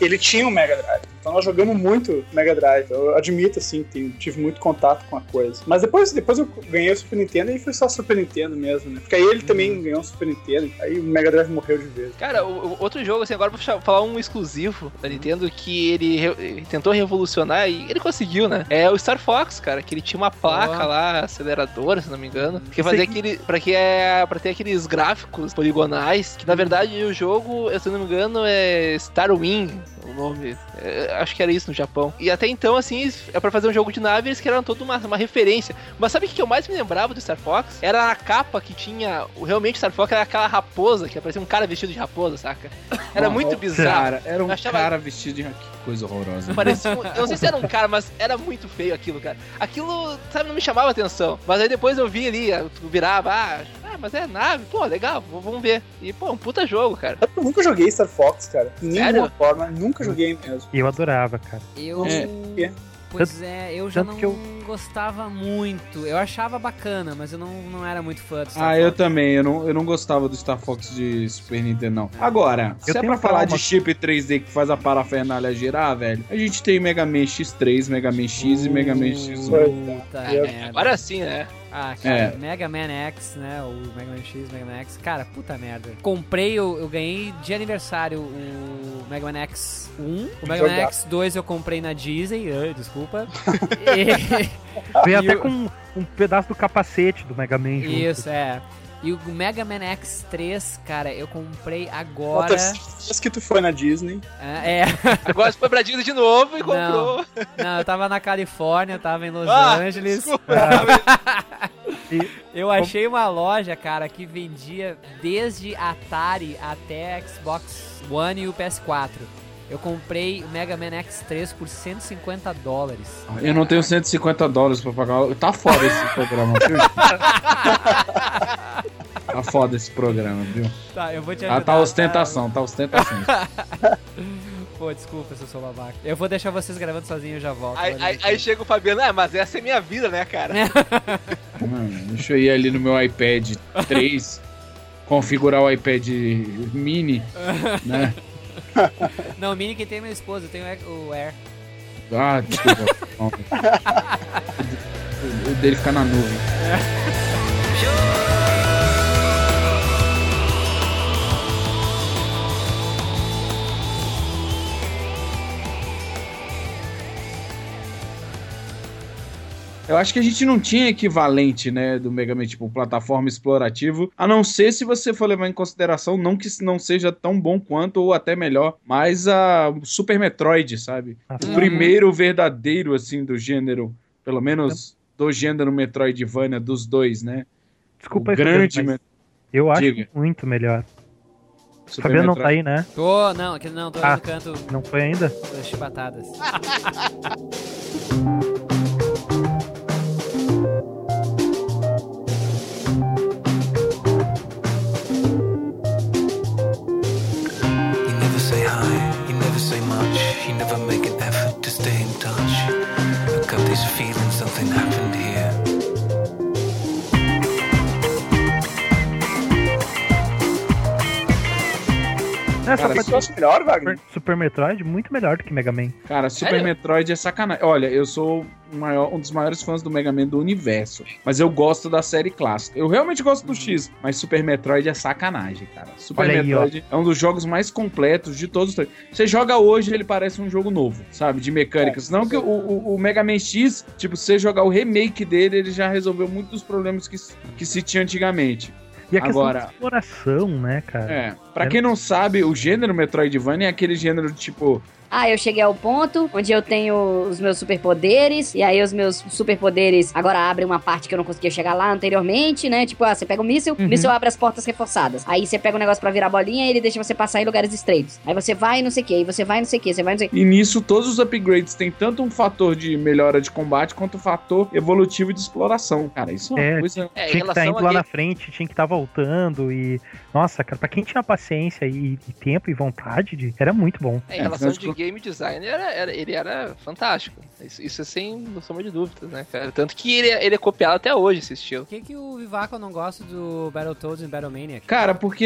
ele tinha um Mega Drive. Então nós jogamos muito Mega Drive. Eu admito, assim, tenho- tive muito contato com a coisa. Mas depois, depois eu ganhei o Super Nintendo e foi só Super Nintendo mesmo, né? Porque aí ele também ganhou o Super Nintendo, aí o Mega Drive morreu de vez. Cara, o, o- outro jogo, assim, agora vou falar um exclusivo da Nintendo que ele, re- ele tentou revolucionar e ele conseguiu, né? É o Star Fox, cara, que ele tinha uma placa Boa. lá, aceleradora, se não me engano, que Sim. fazia aquele. Pra, que é, pra ter aqueles gráficos poligonais, que na verdade o jogo, se não me engano, é Star Wing. O nome, É, acho que era isso no Japão. E até então, assim, é pra fazer um jogo de nave, eles criaram toda uma, uma referência. Mas sabe o que eu mais me lembrava do Star Fox? Era a capa que tinha. o- Realmente, Star Fox era aquela raposa, que parecia um cara vestido de raposa, saca? Era muito bizarro. Cara, era um achava- cara vestido de. Coisa horrorosa. Parecia um- eu não sei se era um cara, mas era muito feio aquilo, cara. Aquilo, sabe, não me chamava atenção. Mas aí depois eu vi ali, eu virava, ah, ah, mas é nave, pô, legal, v- vamos ver. E, pô, um puta jogo, cara. Eu nunca joguei Star Fox, cara. De nenhuma Sério? forma, nunca joguei mesmo. E eu adorava, cara. Eu. É. Pois é, eu já tanto não que eu- gostava muito. Eu achava bacana, mas eu não, não era muito fã do Star Ah, eu Fox. também. Eu não, eu não gostava do Star Fox de Super Nintendo, não. Agora, se é pra falar de chip 3D que faz a parafernália girar, velho, a gente tem Mega Man X3, Mega Man X e Mega Man X1. Puta É. Agora sim, né? Ah, cara, É. Mega Man X, né? O Mega Man X, Mega Man X. Cara, puta merda. Comprei, eu, eu ganhei de aniversário o Mega Man X 1. O Mega Man. X 2 eu comprei na Disney, ah, desculpa. E- Veio E até o- com um pedaço do capacete do Mega Man junto. Isso, é. E o Mega Man X3, cara, eu comprei agora. Vez que tu foi na Disney. É. é. Agora você foi pra Disney de novo e Não. comprou. Não, eu tava na Califórnia, eu tava em Los Ah, Angeles. desculpa. E- Eu achei uma loja, cara, que vendia desde Atari até Xbox One e o PS4. Eu comprei o Mega Man X3 por 150 dólares. Eu não tenho 150 dólares pra pagar. Tá foda esse programa, viu? Tá foda esse programa, viu? Tá, eu vou te Ah, ajudar. tá ostentação, tá ostentação. Pô, desculpa se eu sou babaca. Eu vou deixar vocês gravando sozinho e eu já volto. Aí, aí, aí chega o Fabiano, ah, mas essa é minha vida, né, cara? Mano, deixa eu ir ali no meu iPad 3, configurar o iPad mini, né? Não, o Mini que tem é meu esposo, eu tenho o Air. Ah, desculpa. O dele fica na nuvem. Eu acho que a gente não tinha equivalente, né, do Mega Man, tipo, plataforma explorativo, a não ser se você for levar em consideração, não que não seja tão bom quanto, ou até melhor, mas a Super Metroid, sabe? O Uhum. primeiro verdadeiro, assim, do gênero, pelo menos do gênero Metroidvania, dos dois, né? Desculpa o aí, grande mas eu acho Diga. muito melhor. Super Fabiano não tá Metroid. aí, né? Tô, não, aqui não, tô Ah. no canto Não foi ainda? das chibatadas. Tu acha melhor, Wagner? Super, Super Metroid muito melhor do que Mega Man. Cara, Super Sério? Metroid é sacanagem. Olha, eu sou maior- um dos maiores fãs do Mega Man do universo. Mas eu gosto da série clássica. Eu realmente gosto do X, mas Super Metroid é sacanagem, cara. Super Olha aí, Metroid é um dos jogos mais completos de todos os tempos. Você joga hoje, ele parece um jogo novo, sabe? De mecânicas. Não que o, o, o Mega Man X, tipo, você jogar o remake dele, ele já resolveu muitos dos problemas que, se- que se tinha antigamente. E a questão Agora- da exploração, né, cara? É. Pra quem não sabe, o gênero Metroidvania é aquele gênero de tipo. Ah, eu cheguei ao ponto onde eu tenho os meus superpoderes, e aí os meus superpoderes agora abrem uma parte que eu não conseguia chegar lá anteriormente, né? Tipo, ah, você pega o míssil, o míssil abre as portas reforçadas. Aí você pega o negócio pra virar bolinha e ele deixa você passar em lugares estreitos. Aí você vai e não sei o que, aí você vai e não sei o que, você vai e não sei o que. E nisso, todos os upgrades têm tanto um fator de melhora de combate quanto um fator evolutivo de exploração. Cara, isso é uma É, coisa. É, tinha que estar relação indo lá na frente, tinha que estar voltando e... Nossa, cara, pra quem tinha paciência e, e tempo e vontade, de, era muito bom. É, em É, relação de de game design, era, era- ele era fantástico. Isso, isso é sem sombra de dúvidas, né, cara? Tanto que ele, é- ele é copiado até hoje, esse estilo. Por que, que o Vivaco não gosta do Battletoads e Battlemania? Cara, porque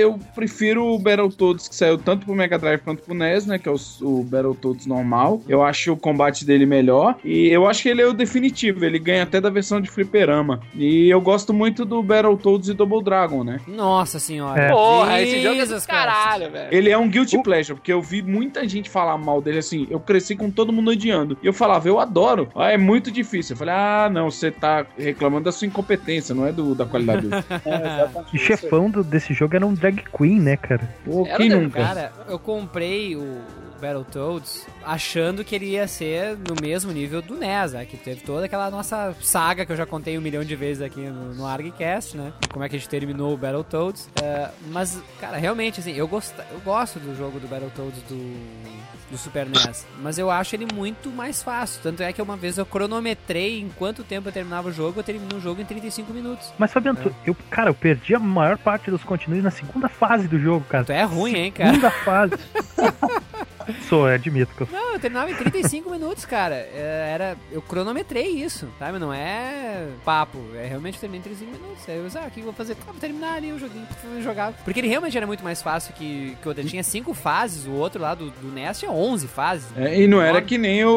eu prefiro o Battletoads que saiu tanto pro Mega Drive quanto pro NES, né? Que é o, o Battletoads normal. Eu acho o combate dele melhor. E eu acho que ele é o definitivo. Ele ganha até da versão de fliperama. E eu gosto muito do Battletoads e Double Dragon, né? Nossa senhora. É. Porra, esse jogo é do caralho, velho. Ele é um guilty pleasure, porque eu vi muita gente falar mal dele assim. Eu cresci com todo mundo odiando. E eu falava, eu adoro. Ah, é muito difícil. Eu falei, ah, não, você tá reclamando da sua incompetência, não é do, da qualidade dele. É, E chefão do- desse jogo era um drag queen, né, cara? Pô, Era quem nunca? Cara, eu comprei o Battletoads achando que ele ia ser no mesmo nível do NES, né? Que teve toda aquela nossa saga que eu já contei um milhão de vezes aqui no, no ArgCast, né? Como é que a gente terminou o Battletoads. É, mas, cara, realmente, assim, eu, gosto, eu gosto do jogo do Battletoads do do Super NES, mas eu acho ele muito mais fácil. Tanto é que uma vez eu cronometrei em quanto tempo eu terminava o jogo, eu termino o jogo em 35 minutos. Mas, Fabiano, tu- eu, cara, eu perdi a maior parte dos continues na segunda fase do jogo, cara. Tu é ruim, hein, cara? Segunda fase. sou, admito que eu sou. Não, eu terminava em 35 minutos, cara. É, Era, eu cronometrei isso, sabe? Não é papo. É realmente eu terminei em 35 minutos. Aí eu disse, ah, o que eu vou fazer? Ah, vou terminar ali o joguinho. Eu jogava. Porque ele realmente era muito mais fácil que, que o outro. Ele tinha 5 fases, o outro lá do, do NES tinha 11 fases. É, e não era que nem o,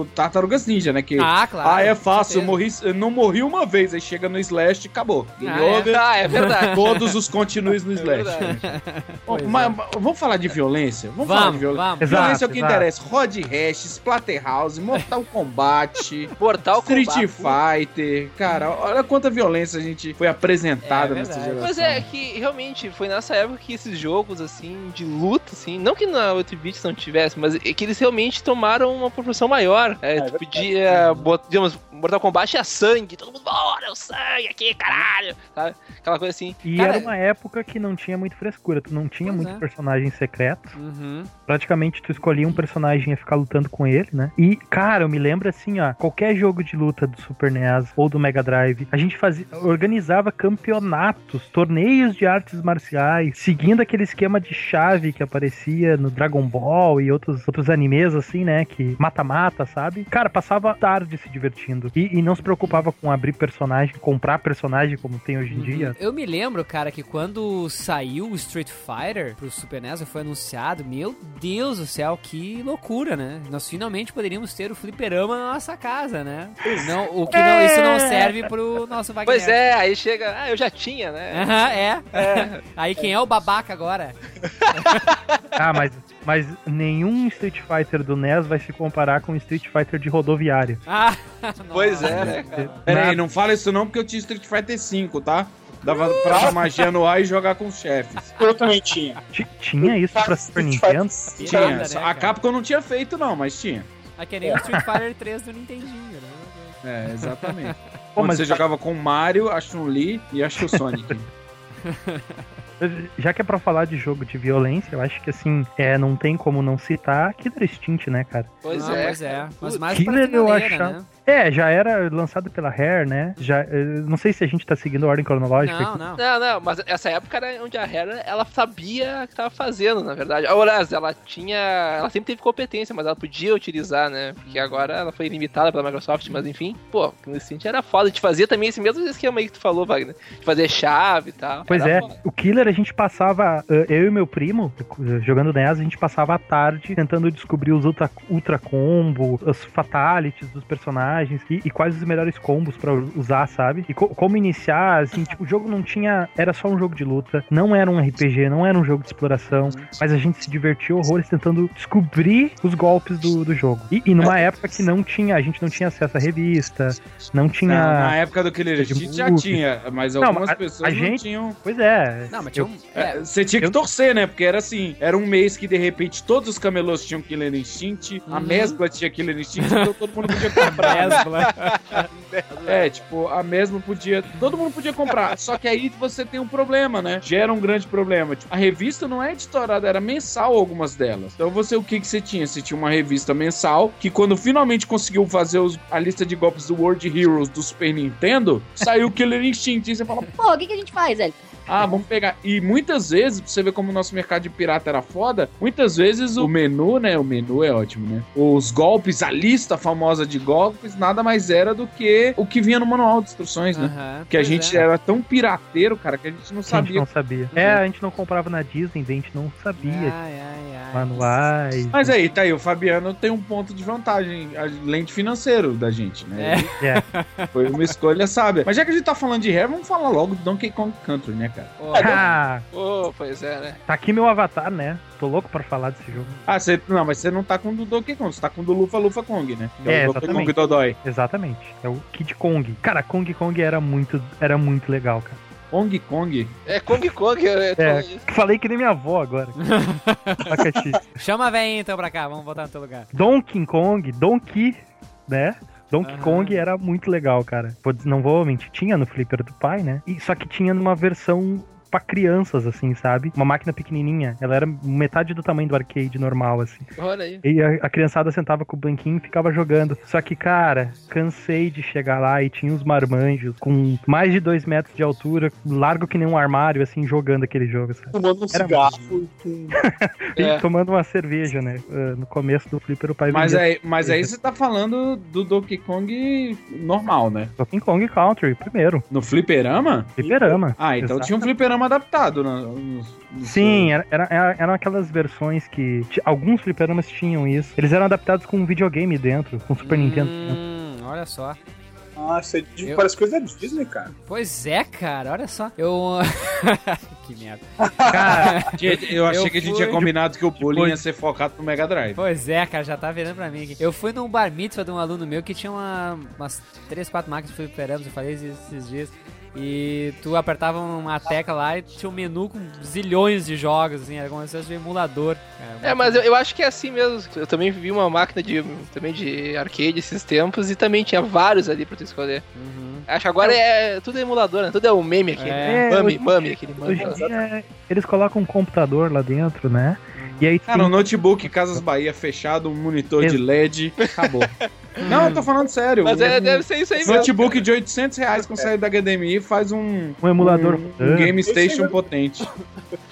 o Tartarugas Ninja, né? Que, Ah, claro, Ah, é fácil, eu, morri, eu não morri uma vez, aí chega no Slash e acabou. Game Ah, é? Ah, é verdade. Todos os continues no É Slash. verdade. Bom, mas, é. mas vamos falar de violência? Vamos, Vamos, falar de violência. vamos. Exato, violência é o que exato. interessa. Rod Hash, Splatterhouse, Mortal Kombat, Mortal Street Kombat. Fighter. Cara, olha quanta violência a gente foi apresentada É nessa geração. Mas é que realmente foi nessa época que esses jogos assim de luta assim, não que na 8 bits não tivesse, mas é que eles realmente tomaram uma proporção maior. É, tu podia, bot- digamos, Mortal Kombat é sangue, todo mundo, bora, é o sangue aqui, caralho, sabe? Aquela coisa assim. E Cara, era uma época que não tinha muito frescura, tu não tinha muito é. personagem secreto. Uhum. Praticamente tu escolhia um personagem e ia ficar lutando com ele, né? E, cara, eu me lembro assim, ó, qualquer jogo de luta do Super NES ou do Mega Drive, a gente fazia, organizava campeonatos, torneios de artes marciais, seguindo aquele esquema de chave que aparecia no Dragon Ball e outros, outros animes, assim, né? Que mata-mata, sabe? Cara, passava tarde se divertindo. E, e não se preocupava com abrir personagem, comprar personagem como tem hoje em dia. Eu me lembro, cara, que quando saiu o Street Fighter pro Super NES, foi anunciado, meu Deus do céu, que loucura, né? Nós finalmente poderíamos ter o fliperama na nossa casa, né? Não, o que não, isso não serve pro nosso Wagner. Pois é, aí chega, ah, eu já tinha, né? Aham, é. Aí quem é o babaca agora? Ah, mas, mas nenhum Street Fighter do NES vai se comparar com o Street Fighter de rodoviária. Ah, Pois é, né, cara? Pera aí, Nada. não fala isso não, porque eu tinha Street Fighter V, tá? Dava pra magia no ar e jogar com os chefes. Eu também tinha. Ti- Tinha isso pra Super Nintendo? Tinha. né, a Capcom não tinha feito, não, mas tinha. É que nem o Street Fighter 3 do Nintendinho, né? É, exatamente. Pô, mas você jogava com o Mario, a Chun-Li e acho que o Sonic. Já que é pra falar de jogo de violência, eu acho que assim, é, não tem como não citar Killer Instinct, né, cara? Pois Ah, é. Pois é. Mas mais Killer pra eu achava. né? É, já era lançado pela Rare, né? Já, eh, não sei se a gente tá seguindo a ordem cronológica. Não, aqui. não. Não, não, mas essa época era onde a Rare, ela sabia o que tava fazendo, na verdade. Aliás, ela tinha. Ela sempre teve competência, mas ela podia utilizar, né? Porque agora ela foi limitada pela Microsoft, mas enfim, pô, o Instinct era foda. De fazer também esse mesmo esquema aí que tu falou, Wagner. De fazer chave e tal. Pois Era é, foda. o Killer a gente passava, eh, eu e meu primo, jogando NES, a gente passava a tarde tentando descobrir os ultra, ultra combo, os fatalities dos personagens e, e quais os melhores combos pra usar, sabe? E co- como iniciar, assim, tipo, o jogo não tinha, era só um jogo de luta, não era um RPG, não era um jogo de exploração, mas a gente se divertiu horrores tentando descobrir os golpes do, do jogo. E, e numa época que não tinha, a gente não tinha acesso à revista, não tinha... Não, na época do Killer de Instinct já tinha, mas Não, algumas a- a pessoas não gente- tinham. Pois é. Não, mas tinha eu- um. É, É, Você tinha que torcer, né? Porque era assim, era um mês que de repente todos os camelôs tinham Killer Instinct, a Uhum. Mesbla tinha Killer Instinct, então todo mundo podia comprar. né? É, tipo, a Mesbla podia. Todo mundo podia comprar. Só que aí você tem um problema, né? Gera um grande problema. Tipo, a revista não é editorada, era mensal algumas delas. Então você, o que que você tinha? Você tinha uma revista mensal que quando finalmente conseguiu fazer os- a lista de golpes do World Heroes do Super Nintendo, saiu o Killer Instinct. E você fala, Pô, o que, que a gente faz, velho? Ah, vamos pegar. E muitas vezes, pra você ver como o nosso mercado de pirata era foda, muitas vezes o menu, né? O menu é ótimo, né? Os golpes, a lista famosa de golpes, nada mais era do que o que vinha no manual de instruções, né? Aham, Que a gente é. era tão pirateiro, cara, que a gente não A gente sabia. não sabia. É, a gente não comprava na Disney, a gente não sabia. Ai, ai, ai. Manuais. Mas aí, tá aí, o Fabiano tem um ponto de vantagem, além de financeiro da gente, né? É. É. Foi uma escolha sábia. Mas já que a gente tá falando de Rare, vamos falar logo do Donkey Kong Country, né, cara? Ah, Pô, pois é, né? tá aqui meu avatar, né? Tô louco pra falar desse jogo. Ah, você, não, mas você não tá com o do Donkey Kong, você tá com o do Lufa Lufa Kong, né? Que É, o Donkey Kong exatamente. Dodói. Exatamente. É o Kid Kong. Cara, Kong Kong era muito, era muito legal, cara. Kong Kong. É Kong Kong, é, É, falei que nem minha avó agora. Chama a véia então pra cá, vamos botar no teu lugar. Donkey Kong, Donkey, né? Donkey Aham. Kong era muito legal, cara. Não vou mentir, tinha no Flipper do pai, né? E, só que tinha numa versão pra crianças, assim, sabe? Uma máquina pequenininha. Ela era metade do tamanho do arcade normal, assim. Olha aí. E a, a criançada sentava com o banquinho e ficava jogando. Só que, cara, cansei de chegar lá e tinha uns marmanjos com mais de dois metros de altura, largo que nem um armário, assim, jogando aquele jogo, sabe? Tomando um Era cigarro e com... E É. tomando uma cerveja, né? Uh, No começo do Flipper, o pai Mas aí, mas aí você tá falando do Donkey Kong normal, né? Donkey Kong Country, primeiro. No fliperama? Fliperama. Ah, então tinha um fliperama adaptado. No, no- no Sim, era, era- era- eram aquelas versões que. Alguns fliperamas tinham isso. Eles eram adaptados com um videogame dentro, com Super Nintendo. dentro. Hum, olha só. Ah, isso aí de- Eu- parece coisa da Disney, cara. Pois é, cara, olha só. Eu. que merda. Cara, eu achei que a gente fui- tinha combinado que o bullying ia ser focado no Mega Drive. Pois é, cara, já tá virando pra mim aqui. Eu fui num bar mitzvah de um aluno meu que tinha uma, umas 3, 4 máquinas de fliperamas, eu falei esses dias. E tu apertava uma tecla lá e tinha um menu com zilhões de jogos, assim, era como se fosse um emulador. cara. É, mas eu, eu acho que é assim mesmo. Eu também vi uma máquina de, também de arcade esses tempos e também tinha vários ali pra tu escolher. Acho que agora é tudo emulador, né? Tudo é o meme aqui. É, né? Mami, mami, aquele mami. dia, eles colocam um computador lá dentro, né? E aí Cara, um notebook Casas Bahia fechado, um monitor de Ex- LED, acabou. Não, eu tô falando sério. Mas Um- é, deve ser isso aí mesmo. Notebook de 800 reais com saída da HDMI faz um, Um emulador um, um rodando. Game Station potente.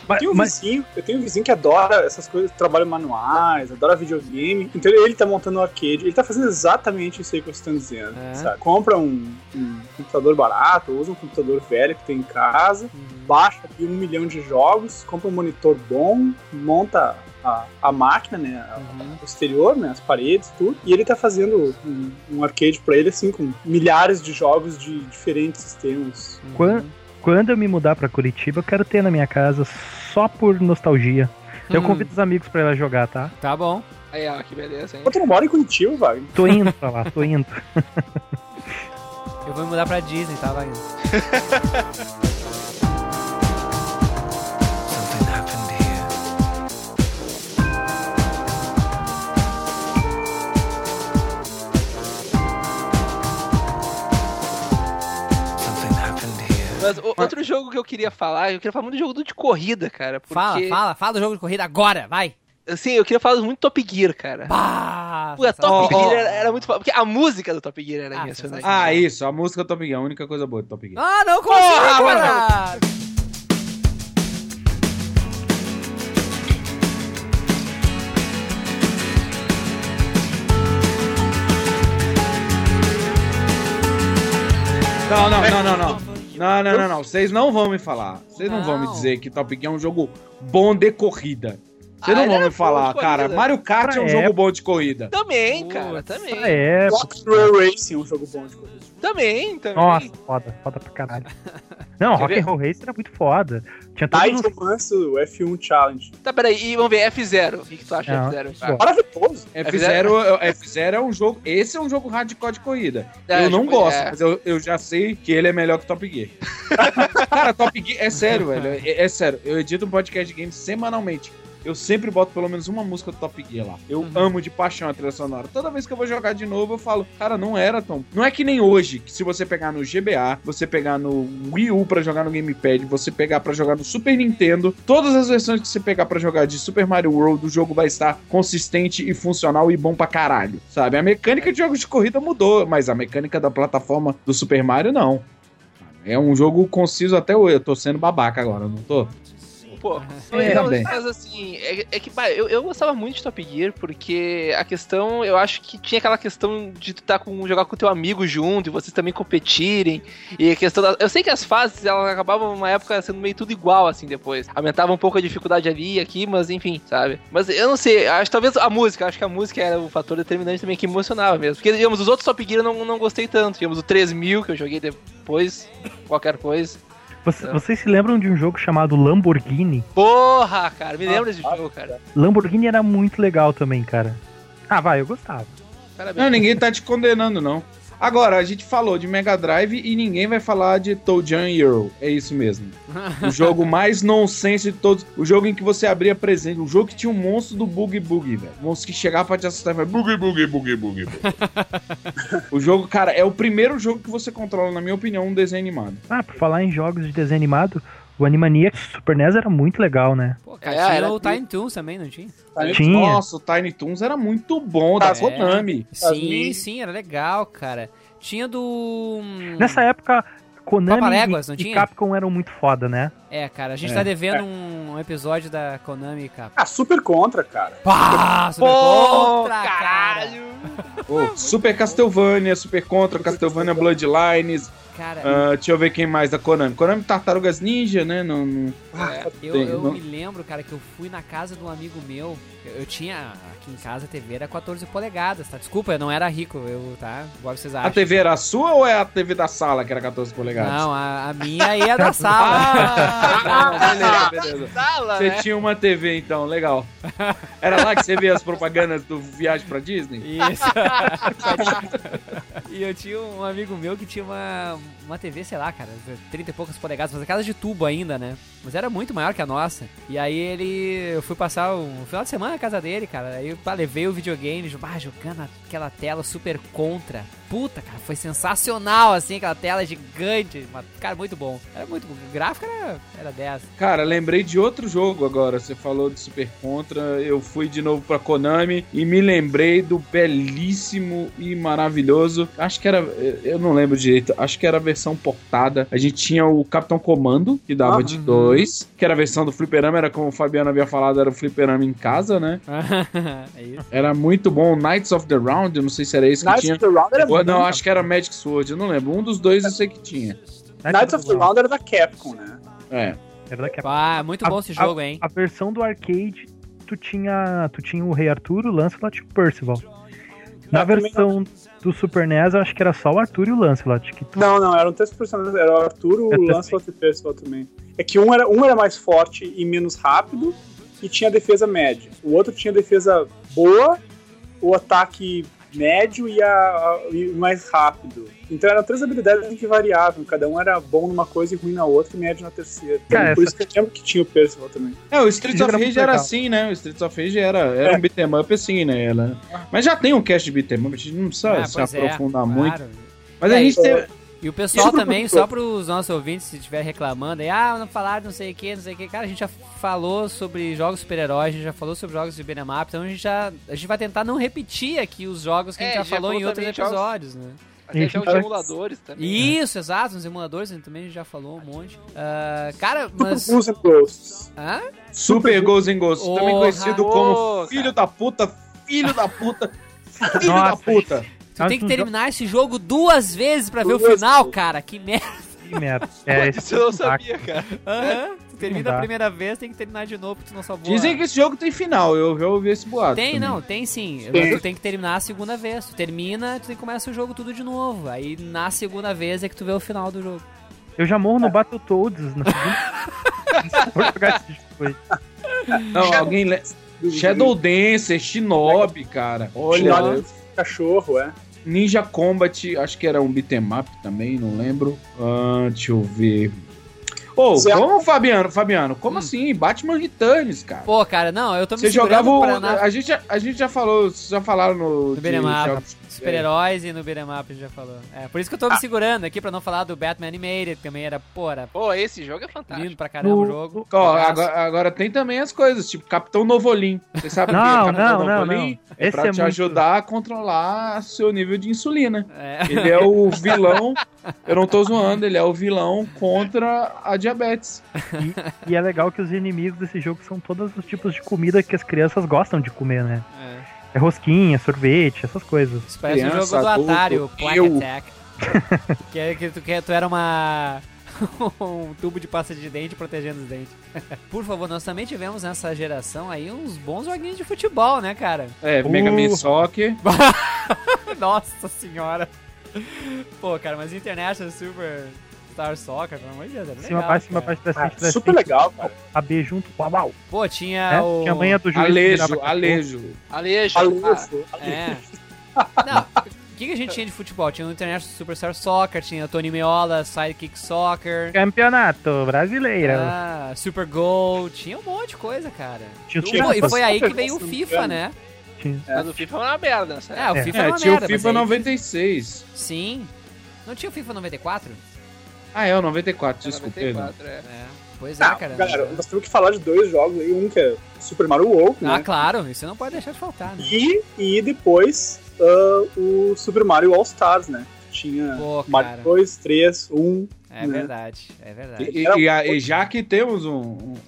Eu tenho um vizinho, eu tenho um vizinho que adora essas coisas, trabalho manuais, adora videogame. Então ele tá montando um arcade, ele tá fazendo exatamente isso aí que vocês estão dizendo. É. sabe? Compra um, um computador barato, usa um computador velho que tem em casa, baixa aqui um milhão de jogos, compra um monitor bom, monta a, a máquina, né? a- O exterior, né? As paredes, tudo. E ele tá fazendo um, um arcade pra ele, assim, com milhares de jogos de diferentes sistemas. Quan- Quando eu me mudar pra Curitiba, eu quero ter na minha casa só por nostalgia. Eu Hum. convido os amigos pra ir lá jogar, tá? Tá bom. Aí, ó, que beleza, hein? Pô, tu não mora em Curitiba, Wagner? Tô indo pra lá, tô indo. Eu vou me mudar pra Disney, tá, Wagner? Mas o- outro jogo que eu queria falar, eu queria falar muito do jogo de corrida, cara. Porque, Fala, fala, fala do jogo de corrida agora, vai. Assim, eu queria falar muito Top Gear, cara. Pá, Pô, a Top Ó, ó. Gear era, era muito. Porque a música do Top Gear era Ah, impressionante. Ah, isso, a música do Top Gear, a única coisa boa do Top Gear. Ah, não consigo, Porra, cara! Não, não, não, não, não. Não, não, não, não. Vocês não vão me falar. Vocês não, vão me Não. dizer que Top Gear é um jogo bom de corrida. Vocês Ah, não vão é me falar, cara. Mario Kart é um Pra jogo época. bom de corrida. Também, cara, também. É, Rock'n'Roll Racing é um jogo bom de corrida. Também, também. nossa, foda, foda pra caralho. Não, Quer Rock ver? and Roll Racer era muito foda. Tinha todos Night o F1 Challenge. Tá, peraí, e vamos ver, F0. O que, que tu acha de F0? bom. Maravilhoso. F0, F0 é um jogo. Esse é um jogo hardcore de corrida. É, eu não tipo, gosto, é. mas eu, eu já sei que ele é melhor que Top Gear. cara, Top Gear, é sério, velho. É, é sério. Eu edito um podcast de games semanalmente. Eu sempre boto pelo menos uma música do Top Gear lá. Eu amo de paixão a trilha sonora. Toda vez que eu vou jogar de novo, eu falo, cara, não era tão. Não é que nem hoje, que se você pegar no GBA, você pegar no Wii U pra jogar no Gamepad, você pegar pra jogar no Super Nintendo, todas as versões que você pegar pra jogar de Super Mario World, o jogo vai estar consistente e funcional e bom pra caralho. Sabe? A mecânica de jogos de corrida mudou, mas a mecânica da plataforma do Super Mario não. É um jogo conciso até hoje. Eu tô sendo babaca agora, não tô? Pô, É, não, bem. mas assim, é, é que bah, eu, eu gostava muito de Top Gear, porque a questão, eu acho que tinha aquela questão de tu tá com, jogar com teu amigo junto e vocês também competirem. E a questão da, Eu sei que as fases elas acabavam uma época sendo meio tudo igual, assim, depois. Aumentava um pouco a dificuldade ali e aqui, mas enfim, sabe? Mas eu não sei, acho talvez a música, acho que a música era o fator determinante também que emocionava mesmo. Porque, digamos, os outros Top Gear eu não, não gostei tanto. Digamos, o 3000 que eu joguei depois, qualquer coisa. Você- vocês se lembram de um jogo chamado Lamborghini? Porra, cara, me lembra desse jogo, cara. Lamborghini era muito legal também, cara. Ah, vai, eu gostava. Parabéns. Não, ninguém tá te condenando, não. Agora, a gente falou de Mega Drive e ninguém vai falar de Toe Jam Euro. É isso mesmo. O jogo mais nonsense de todos. O jogo em que você abria presente. O jogo que tinha um monstro do Boogie Boogie, velho. O monstro que chegava pra te assustar e vai Boogie Boogie Boogie Boogie. Boogie. o jogo, cara, é o primeiro jogo que você controla, na minha opinião, um desenho animado. Ah, por falar em jogos de desenho animado, O Animaniacs Super NES era muito legal, né? Pô, cara, É, tinha era o Tiny Toons também, não tinha? Tinha. Nossa, o Tiny Toons era muito bom, da É. Konami. Sim, sim, era legal, cara. Tinha do... hum, Nessa época, Konami não e, e Capcom eram muito foda, né? É, cara, a gente É. tá devendo um episódio da Konami, cara. Ah, super contra, cara. Pá, super Pô, contra, cara. caralho! Ô, Super Castlevania, Super Contra, Castlevania Bloodlines. Cara, ah, deixa eu ver quem mais da Konami. Konami Tartarugas Ninja, né? Não, não- eu, eu não- me lembro, cara, que eu fui na casa de um amigo meu. Eu, eu tinha. Aqui em casa a TV era 14 polegadas, tá? Desculpa, eu não era rico, eu, tá? Igual vocês acham. A TV era a sua ou é a TV da sala, que era 14 polegadas? Não, a, a minha e a da sala. Ah, beleza, beleza. Sala, Você né? tinha uma TV então, legal. Era lá que você via as propagandas do Viagem pra Disney? Isso. e eu tinha um amigo meu que tinha uma, uma TV, sei lá, cara, 30 e poucas polegadas, mas a casa de tubo ainda, né? Mas era muito maior que a nossa. E aí ele. Eu fui passar um final de semana na casa dele, cara. Aí eu levei o videogame, ah, jogando aquela tela super contra. Puta, cara, foi sensacional, assim, aquela tela gigante. Cara, muito bom. Era muito bom. O gráfico era, era 10. Cara, lembrei de outro jogo agora. Você falou de Super Contra. Eu fui de novo pra Konami e me lembrei do belíssimo e maravilhoso. Acho que era. Eu não lembro direito. Acho que era a versão portada. A gente tinha o Capitão Comando, que dava Ah, de dois. Que era a versão do Fliperama. Era como o Fabiano havia falado, era o Fliperama em casa, né? é isso. Era muito bom. Knights of the Round, eu não sei se era que Knights tinha. of the Round era não, acho que era Magic Sword, eu não lembro. Um dos dois eu sei que tinha. Knights of the Round era da Capcom, né? É. Era da Capcom. Ah, muito bom esse jogo, hein? A versão do arcade, tu tinha, tu tinha o Rei Arthur, o Lancelot e o Percival. Na É, também versão do Super NES, eu acho que era só o Arthur e o Lancelot. Que tu... Não, não, eram três personagens. Era o Arthur, o Eu também. Lancelot e o Percival também. É que um era, um era mais forte e menos rápido e tinha defesa média. O outro tinha defesa boa, o ataque médio e, a, a- e mais rápido. Então eram três habilidades que variavam. Cada um era bom numa coisa e ruim na outra e médio na terceira. Então, Cara, por essa- isso que eu lembro que tinha o Percival também. É, o Streets of era Rage muito era assim, né? O Streets of Rage era, era É. um beat'em up assim, né? Ela... Mas já tem um cast de beat'em up, a gente não precisa Ah, se é, aprofundar muito. claro. Mas É, a gente teve... E o pessoal Isso também, só pros nossos ouvintes, se estiver reclamando aí, ah, não falaram não sei o que, não sei o que. Cara, a gente já falou sobre jogos super-heróis, a gente já falou sobre jogos de beat'em up, então a gente já. A gente vai tentar não repetir aqui os jogos que a gente É, já já falou em falou outros também de jogos- episódios, né? Até jogos de emuladores também. Isso, exato, nos emuladores a gente também já falou um monte. Ah, cara, Super mas. Ghouls and Ghosts. Hã? Super Ghosts and Ghosts, também Porra. conhecido como Porra. filho da puta, filho da puta, filho Nossa. da puta. Tu tem que terminar esse jogo duas vezes pra ver o final, vezes. cara. Que merda. Que merda. É, Isso eu não sabia, cara. Aham. Tu termina a primeira vez, tem que terminar de novo, porque tu não salvou. Dizem que esse jogo tem final, eu já ouvi esse boato. Tem, também. não, tem sim. Mas tu tem que terminar a segunda vez. Tu termina, tu tem que começar o jogo tudo de novo. Aí na segunda vez é que tu vê o final do jogo. Eu já morro no Battletoads esse depois. Não, alguém... Le... Shadow Dancer, Shinobi, cara. Olha, Shinobi. Cachorro, é. Ninja Combat, acho que era um beat'em up também, não lembro. Ah, deixa eu ver. Ô, Zé- como, Fabiano? Fabiano, como Hum. assim? Batman Returns, cara. Pô, cara, não, eu tô me Você jogava. o- pra. A, gente, já- a gente já falou, vocês já falaram no. no de beat'em up. jogos- Super-heróis e no beat'em up a gente já falou. É, por isso que eu tô me segurando aqui pra não falar do Batman Animated, que também era, pô, era Pô, esse jogo é fantástico. lindo pra caramba o jogo. Ó, agora, agora tem também as coisas, tipo Capitão Novolim. Você sabe o que é Capitão não, Novolim? não. É Esse pra é te muito- ajudar a controlar seu nível de insulina. É. Ele é o vilão. eu não tô zoando, ele é o vilão contra a diabetes. E é legal que os inimigos desse jogo são todos os tipos de comida que as crianças gostam de comer, né? É. É rosquinha, sorvete, essas coisas. Isso parece um Criança, jogo do adulto, Atari, o Plague eu. Attack. que, é- que, tu, que tu era uma. um tubo de pasta de dente protegendo os dentes. Por favor, nós também tivemos nessa geração aí uns bons joguinhos de futebol, né, cara? É, Mega Man Uh. Soccer. Nossa senhora. Pô, cara, mas International Super Star Soccer, pelo amor de Deus, é legal. Cima, baixo, cima, baixo, pra Ah, frente, pra super frente, legal, cara. A B junto, uau, uau. Pô, tinha É, o. Tinha a manha do juiz. que Alejo, virava cachorro. Alejo. Alejo. Alejo. É. Não, o que, que a gente tinha de futebol? Tinha o International Superstar Soccer, tinha o Tony Meola, Sidekick Soccer. Campeonato brasileiro. Ah, Super Goal, tinha um monte de coisa, cara. Tinha o Pô, FIFA. e foi aí que veio o FIFA, né? Tinha. Mas o FIFA é uma merda, nessa É, o É. FIFA É, era uma tinha merda, o FIFA mas aí- 96. Sim. Não tinha o FIFA 94? Ah, é o 94, desculpa. 94, é. É, Pois é, Ah, cara. galera, nós temos que falar de dois jogos aí. Um que é Super Mario World, Ah, né? claro, isso não pode deixar de faltar, né? E, e depois ah, o Super Mario All Stars, né? Tinha Pô, Mario cara. 2, 3, 1. É né? verdade, é verdade. E, e- e a- e já que temos um-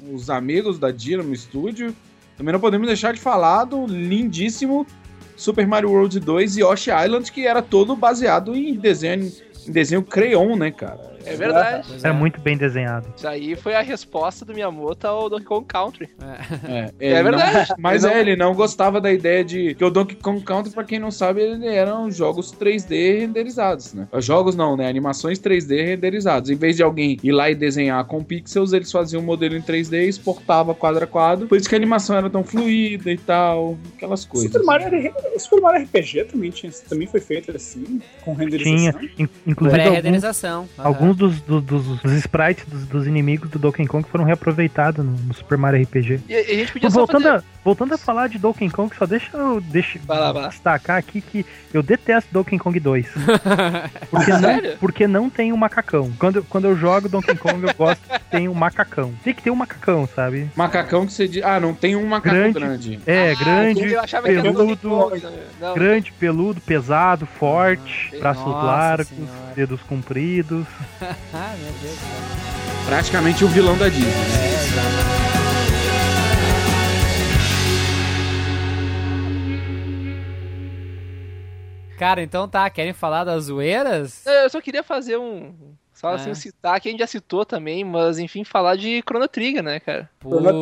um- os amigos da Dynamo Studio, também não podemos deixar de falar do lindíssimo Super Mario World 2 e Yoshi Island, que era todo baseado em desenho, em desenho crayon, né, cara? É verdade. Era é. muito bem desenhado. Isso aí foi a resposta do Miyamoto ao Donkey Kong Country. É. É, É ele não- verdade. mas Ele é, não- ele não gostava da ideia de. Que o Donkey Kong Country, pra quem não sabe, ele eram jogos 3D renderizados, né? Jogos não, né? Animações 3D renderizados. Em vez de alguém ir lá e desenhar com pixels, eles faziam um modelo em 3D e exportava quadro a quadro. Por isso que a animação era tão fluida e tal. Aquelas coisas. Super Mario, Super Mario RPG também, tinha, também foi feito assim, com renderização. Tinha, in- inclusive alguns, Pré-renderização. aham. Alguns dos, dos, dos- dos sprites dos, dos inimigos do Donkey Kong foram reaproveitados no, no Super Mario RPG. E, e a gente podia Voltando, fazer... a, voltando a falar de Donkey Kong, só deixa eu deixa, Vai lá, vai lá. destacar aqui que eu detesto Donkey Kong 2. Porque não, Sério? porque não tem um macacão. Quando, quando eu jogo Donkey Kong, eu gosto que tem um macacão. Tem que ter um macacão, sabe? Macacão que você diz. Ah, não tem um macaco Grande. grande. É, Ah, grande, eu achava que era Donkey peludo, Kong. Não, grande, peludo, pesado, forte, Nossa braços largos, Senhora. dedos compridos. Ah, meu Deus. Praticamente o vilão da Disney. Cara, então tá, querem falar das zoeiras? Eu só queria fazer um. Só assim, É. citar, que a gente já citou também, mas enfim, falar de Chrono Trigger, né, cara?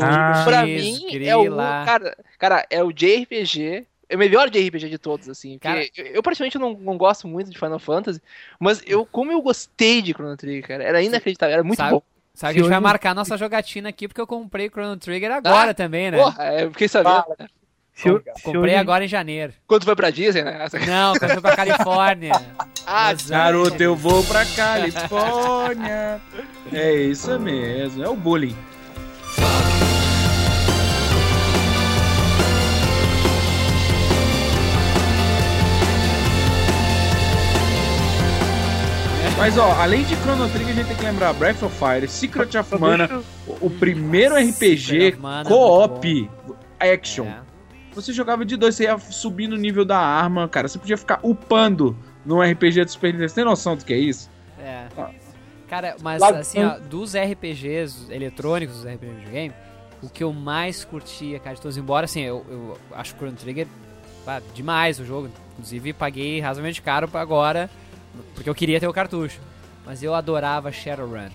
Ah. Pra Putz, mim, é o. Cara, cara, é o JRPG. É o melhor JRPG de todos, assim. Cara- Porque eu, eu praticamente não, não gosto muito de Final Fantasy, mas eu, como eu gostei de Chrono Trigger, cara, era inacreditável, era muito Sabe- bom. Sabe que a gente vai marcar nossa jogatina aqui porque eu comprei Chrono Trigger agora Ah, também, né? Porra, eu fiquei sabendo. Se eu, se comprei eu- agora em janeiro. Quando foi pra Disney, né? Não, quando fui pra Califórnia. Ah, Garoto, eu vou pra Califórnia. É isso mesmo, é o bullying. Mas ó, além de Chrono Trigger, a gente tem que lembrar Breath of Fire, Secret of Mana, o primeiro RPG Mana, co-op action. É. Você jogava de dois, você ia subir no nível da arma, cara. Você podia ficar upando num RPG do Super Nintendo. Você tem noção do que é isso? É. Ah. Cara, mas assim, ó, dos RPGs eletrônicos, dos RPGs de game, o que eu mais curtia, cara, de todos, embora assim, eu, eu acho o Chrono Trigger pá, demais o jogo. Inclusive, paguei razoavelmente caro pra agora, porque eu queria ter o cartucho. Mas eu adorava Shadowrun.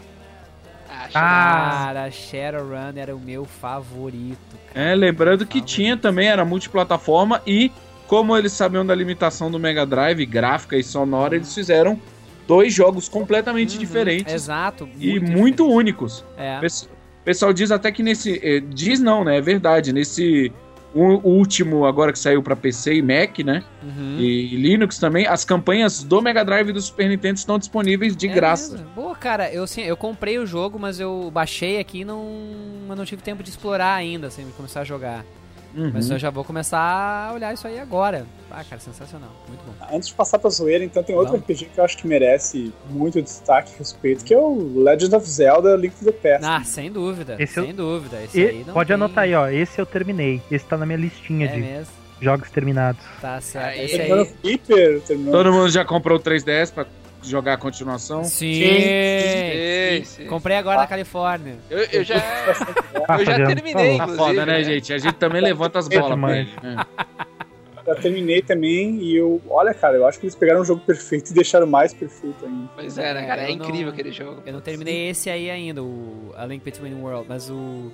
Ah, Ah, Cara, Shadowrun era o meu favorito. cara. É, lembrando que tinha também, era multiplataforma e, como eles sabiam da limitação do Mega Drive, gráfica e sonora, eles fizeram dois jogos completamente Uhum, diferentes Exato. e muito diferente. únicos. É. O pessoal diz até que nesse. eh, Diz não, né? É verdade. Nesse u- último, agora que saiu pra PC e Mac, né? Uhum. E Linux também, as campanhas do Mega Drive e do Super Nintendo estão disponíveis de É graça. mesmo? Boa, cara, eu, sim, eu comprei o jogo, mas eu baixei aqui e não, eu não tive tempo de explorar ainda, assim, começar a jogar. Uhum. Mas eu já vou começar a olhar isso aí agora. Ah, cara, sensacional. Muito bom. Antes de passar pra zoeira, então tem outro Vamos. RPG que eu acho que merece muito destaque e respeito, que é o Legend of Zelda Link to the Past. Ah, sem dúvida. Esse eu- sem dúvida. Esse e- aí não pode tem- anotar aí, ó. Esse eu terminei. Esse tá na minha listinha É de mesmo? jogos terminados. Tá certo. Aí. Esse aí. Todo mundo já comprou o 3DS pra jogar a continuação? Sim. Sim, sim. Comprei agora na Califórnia. Eu, eu já, eu já terminei, Tá foda, né, gente? A gente também levanta as bolas. demais. pô. É. Já terminei também e eu... Olha, cara, eu acho que eles pegaram um jogo perfeito e deixaram mais perfeito ainda. Pois é, né, cara? É Eu não- incrível aquele jogo. Eu não terminei esse aí ainda, o A Link Between Worlds, mas o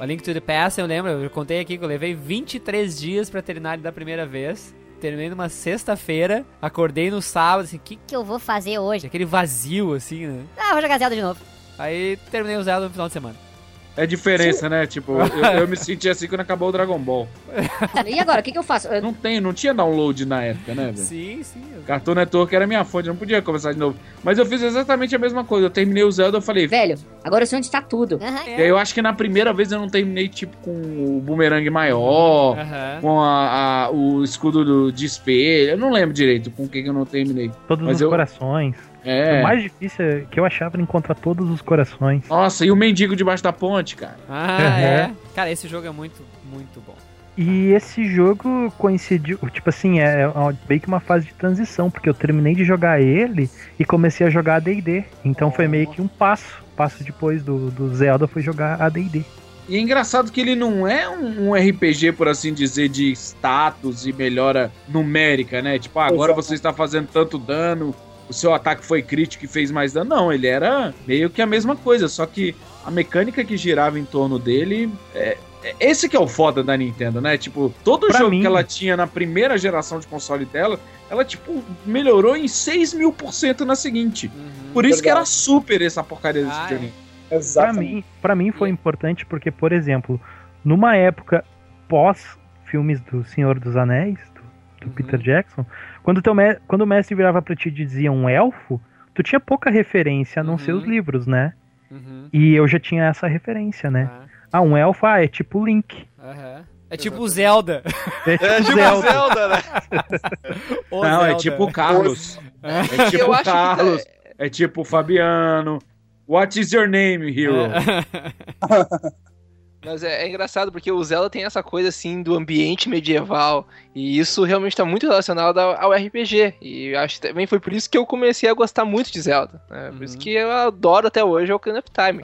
A Link to the Past, eu lembro, eu contei aqui que eu levei 23 dias pra terminar ele da primeira vez. Terminei numa sexta-feira, acordei no sábado, assim, que que eu vou fazer hoje? aquele vazio assim, né? Ah, vou jogar Zelda de novo. Aí terminei o Zelda no final de semana. É diferença, né? Tipo, eu, eu me senti assim quando acabou o Dragon Ball. E agora, o que, que eu faço? Eu- Não tem, não tinha download na época, né, velho? Sim, sim. eu- Cartoon Network era minha fonte, não podia começar de novo. Mas eu fiz exatamente a mesma coisa. Eu terminei o Zelda, eu falei. Velho, agora eu sei onde está tudo. E aí eu acho que na primeira vez eu não terminei, tipo, com o bumerangue maior, Aham. com a, a- o escudo do- de espelho. Eu não lembro direito com o que, que eu não terminei. Todos Mas os eu- corações. É. O mais difícil é que eu achava era encontrar todos os corações. Nossa, e o mendigo debaixo da ponte, cara. Ah, Uhum. é. Cara, esse jogo é muito, muito bom. E esse jogo coincidiu, tipo assim, é é meio que uma fase de transição, porque eu terminei de jogar ele e comecei a jogar AD&D. Então foi meio que um passo, passo depois do, do Zelda foi jogar AD&D. E é engraçado que ele não é um, um RPG, por assim dizer, de status e melhora numérica, né? Tipo, ah, agora Exato. você está fazendo tanto dano, o seu ataque foi crítico e fez mais dano. Não, ele era meio que a mesma coisa, só que a mecânica que girava em torno dele é. é- Esse que é o foda da Nintendo, né? Tipo, todo Pra jogo mim- que ela tinha na primeira geração de console dela, ela, tipo, melhorou em 6 mil por cento na seguinte. Por isso que Verdade. era super essa porcaria desse Ah, videogame. Pra Exatamente. mim, pra mim foi importante porque, por exemplo, numa época pós filmes do Senhor dos Anéis, do, do Peter Jackson, quando, teu me- quando o mestre virava pra ti e dizia um elfo, tu tinha pouca referência a não ser os livros, né? Uhum. E eu já tinha essa referência, né? Ah, um elfo, ah, é tipo Link. Aham. É tipo o Zelda. É tipo É tipo Zelda. Zelda, né? Não, é Zelda. tipo o Carlos. É. É tipo Eu o acho que tá- Carlos. É tipo o Fabiano. What is your name, hero? Mas é, é engraçado porque o Zelda tem essa coisa assim do ambiente medieval e isso realmente está muito relacionado ao, ao RPG. E eu acho que também foi por isso que eu comecei a gostar muito de Zelda. né? Por isso que eu adoro até hoje o Ocarina of Time.